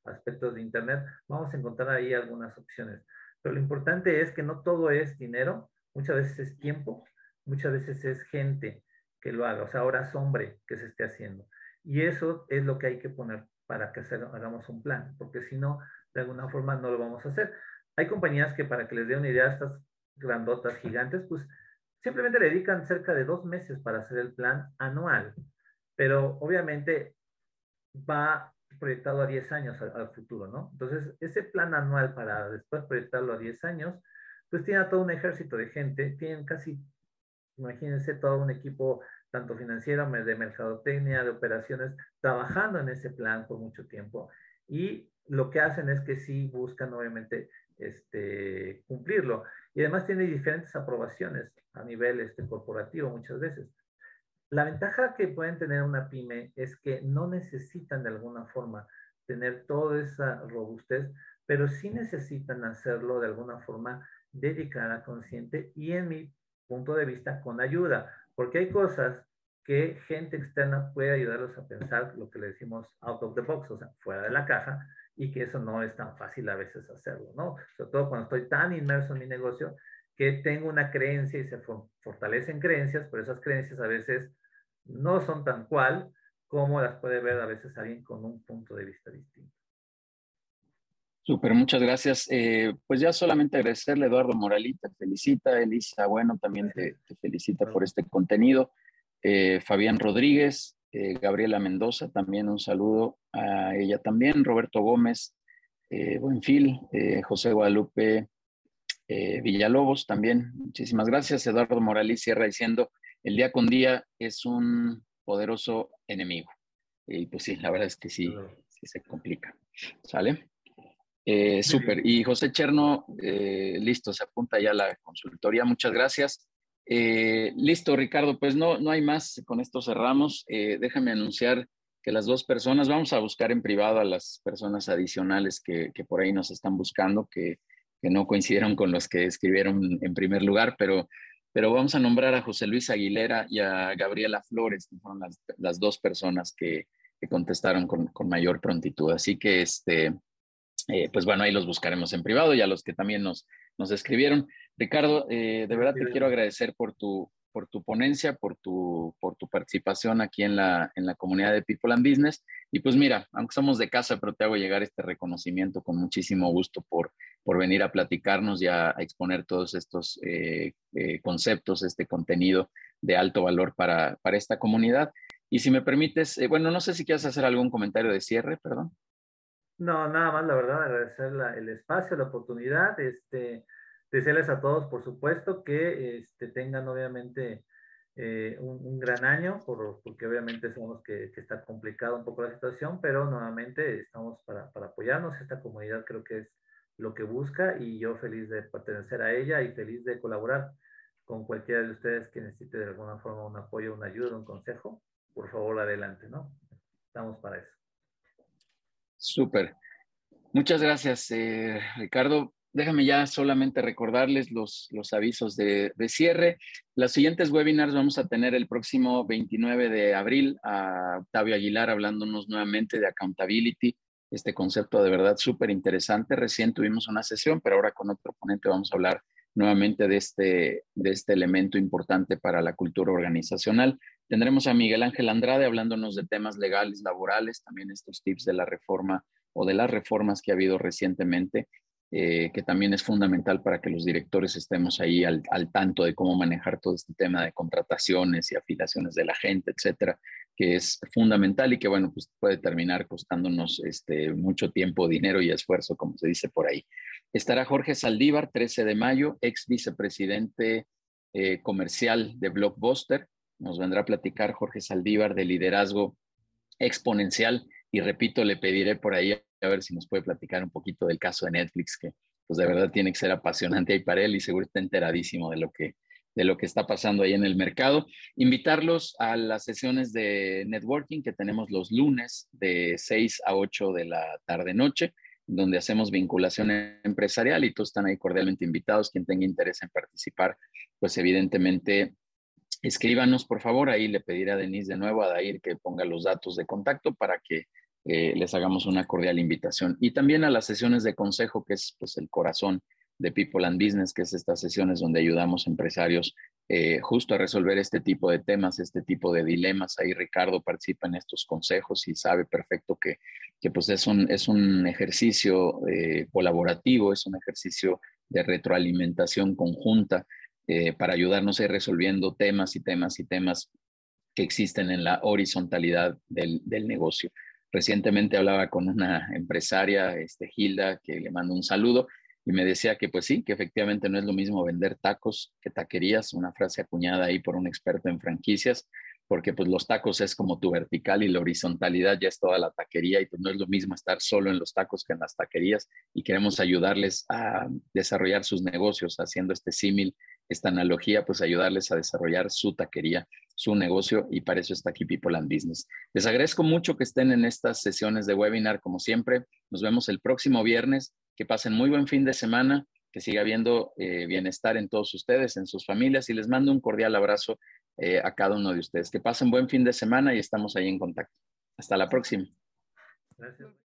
aspectos de Internet, vamos a encontrar ahí algunas opciones. Pero lo importante es que no todo es dinero, muchas veces es tiempo, muchas veces es gente que lo haga, o sea, horas hombre que se esté haciendo. Y eso es lo que hay que poner para que hagamos un plan, porque si no, de alguna forma no lo vamos a hacer. Hay compañías que para que les dé una idea, estas grandotas, gigantes, pues simplemente le dedican cerca de dos meses para hacer el plan anual, pero obviamente va proyectado a 10 años al, futuro, ¿no? Entonces, ese plan anual para después proyectarlo a 10 años, pues tiene todo un ejército de gente, tienen casi, imagínense, todo un equipo tanto financiero, de mercadotecnia, de operaciones, trabajando en ese plan por mucho tiempo. Y lo que hacen es que sí buscan, obviamente, este, cumplirlo. Y además tiene diferentes aprobaciones a nivel este, corporativo muchas veces. La ventaja que pueden tener una pyme es que no necesitan de alguna forma tener toda esa robustez, pero sí necesitan hacerlo de alguna forma dedicada, consciente y en mi punto de vista con ayuda, porque hay cosas que gente externa puede ayudarlos a pensar lo que le decimos out of the box, o sea, fuera de la caja, y que eso no es tan fácil a veces hacerlo, ¿no? Sobre todo cuando estoy tan inmerso en mi negocio que tengo una creencia y se fortalecen creencias, pero esas creencias a veces no son tan cual como las puede ver a veces alguien con un punto de vista distinto. Súper, muchas gracias. Eh, pues ya solamente agradecerle, Eduardo Moralita, felicita, Elisa, bueno, también te, felicita por este contenido. Eh, Fabián Rodríguez, eh, Gabriela Mendoza, también un saludo a ella también, Roberto Gómez, Buenfil, José Guadalupe Villalobos también, muchísimas gracias. Eduardo Morales cierra diciendo, el día con día es un poderoso enemigo. Y pues sí, la verdad es que sí, sí se complica. ¿Sale? Eh, Súper. Y José Cherno, eh, listo, se apunta ya a la consultoría. Muchas gracias. Eh, listo, Ricardo, pues no, no hay más. Con esto cerramos. Eh, déjame anunciar que las dos personas, vamos a buscar en privado a las personas adicionales que, que por ahí nos están buscando, que, que, no coincidieron con los que escribieron en primer lugar, pero pero vamos a nombrar a José Luis Aguilera y a Gabriela Flores, que fueron las, dos personas que, contestaron con, mayor prontitud. Así que, este, eh, pues bueno, ahí los buscaremos en privado y a los que también nos, nos escribieron. Ricardo, eh, de verdad te quiero agradecer por tu, por tu ponencia, por tu, por tu participación aquí en la, en la comunidad de People and Business. Y pues mira, aunque somos de casa, pero te hago llegar este reconocimiento con muchísimo gusto por, por venir a platicarnos y a, exponer todos estos eh, eh, conceptos, este contenido de alto valor para, para esta comunidad. Y si me permites, eh, bueno, no sé si quieres hacer algún comentario de cierre, perdón. No, nada más, la verdad, agradecer el espacio, la oportunidad, este, desearles a todos, por supuesto, que este, tengan obviamente eh, un, gran año, por, porque obviamente sabemos que, que, está complicado un poco la situación, pero nuevamente estamos para, para, apoyarnos. Esta comunidad creo que es lo que busca y yo feliz de pertenecer a ella y feliz de colaborar con cualquiera de ustedes que necesite de alguna forma un apoyo, una ayuda, un consejo. Por favor, adelante, ¿no? Estamos para eso. Súper. Muchas gracias, eh, Ricardo déjame ya solamente recordarles los, los avisos de, cierre. Los siguientes webinars vamos a tener el próximo 29 de abril a Octavio Aguilar hablándonos nuevamente de accountability, este concepto de verdad súper interesante. Recién tuvimos una sesión, pero ahora con otro ponente vamos a hablar nuevamente de este, de este elemento importante para la cultura organizacional. Tendremos a Miguel Ángel Andrade hablándonos de temas legales, laborales, también estos tips de la reforma o de las reformas que ha habido recientemente eh, que también es fundamental para que los directores estemos ahí al, tanto de cómo manejar todo este tema de contrataciones y afiliaciones de la gente, etcétera, que es fundamental y que, bueno, pues puede terminar costándonos este, mucho tiempo, dinero y esfuerzo, como se dice por ahí. Estará Jorge Saldívar, 13 de mayo, ex vicepresidente eh, comercial de Blockbuster. Nos vendrá a platicar Jorge Saldívar de liderazgo exponencial y repito, le pediré por ahí a ver si nos puede platicar un poquito del caso de Netflix, que pues de verdad tiene que ser apasionante ahí para él y seguro está enteradísimo de lo que, de lo que está pasando ahí en el mercado. Invitarlos a las sesiones de networking que tenemos los lunes de 6 a 8 de la tarde-noche, donde hacemos vinculación empresarial y todos están ahí cordialmente invitados. Quien tenga interés en participar, pues evidentemente escríbanos, por favor. Ahí le pediré a Denise de nuevo, a Dair, que ponga los datos de contacto para que eh, les hagamos una cordial invitación. Y también a las sesiones de consejo, que es pues, el corazón de People and Business, que es estas sesiones donde ayudamos empresarios eh, justo a resolver este tipo de temas, este tipo de dilemas. Ahí Ricardo participa en estos consejos y sabe perfecto que, que pues es, un, es un ejercicio eh, colaborativo, es un ejercicio de retroalimentación conjunta para ayudarnos a ir resolviendo temas y temas y temas que existen en la horizontalidad del, del negocio. Recientemente hablaba con una empresaria, este, Hilda, que le mando un saludo, y me decía que pues sí, que efectivamente no es lo mismo vender tacos que taquerías, una frase acuñada ahí por un experto en franquicias, porque pues los tacos es como tu vertical y la horizontalidad ya es toda la taquería y pues no es lo mismo estar solo en los tacos que en las taquerías y queremos ayudarles a desarrollar sus negocios haciendo este símil, esta analogía, pues ayudarles a desarrollar su taquería su negocio y para eso está aquí People and Business. Les agradezco mucho que estén en estas sesiones de webinar, como siempre. Nos vemos el próximo viernes. Que pasen muy buen fin de semana, que siga habiendo eh, bienestar en todos ustedes, en sus familias y les mando un cordial abrazo eh, a cada uno de ustedes. Que pasen buen fin de semana y estamos ahí en contacto. Hasta la próxima. Gracias.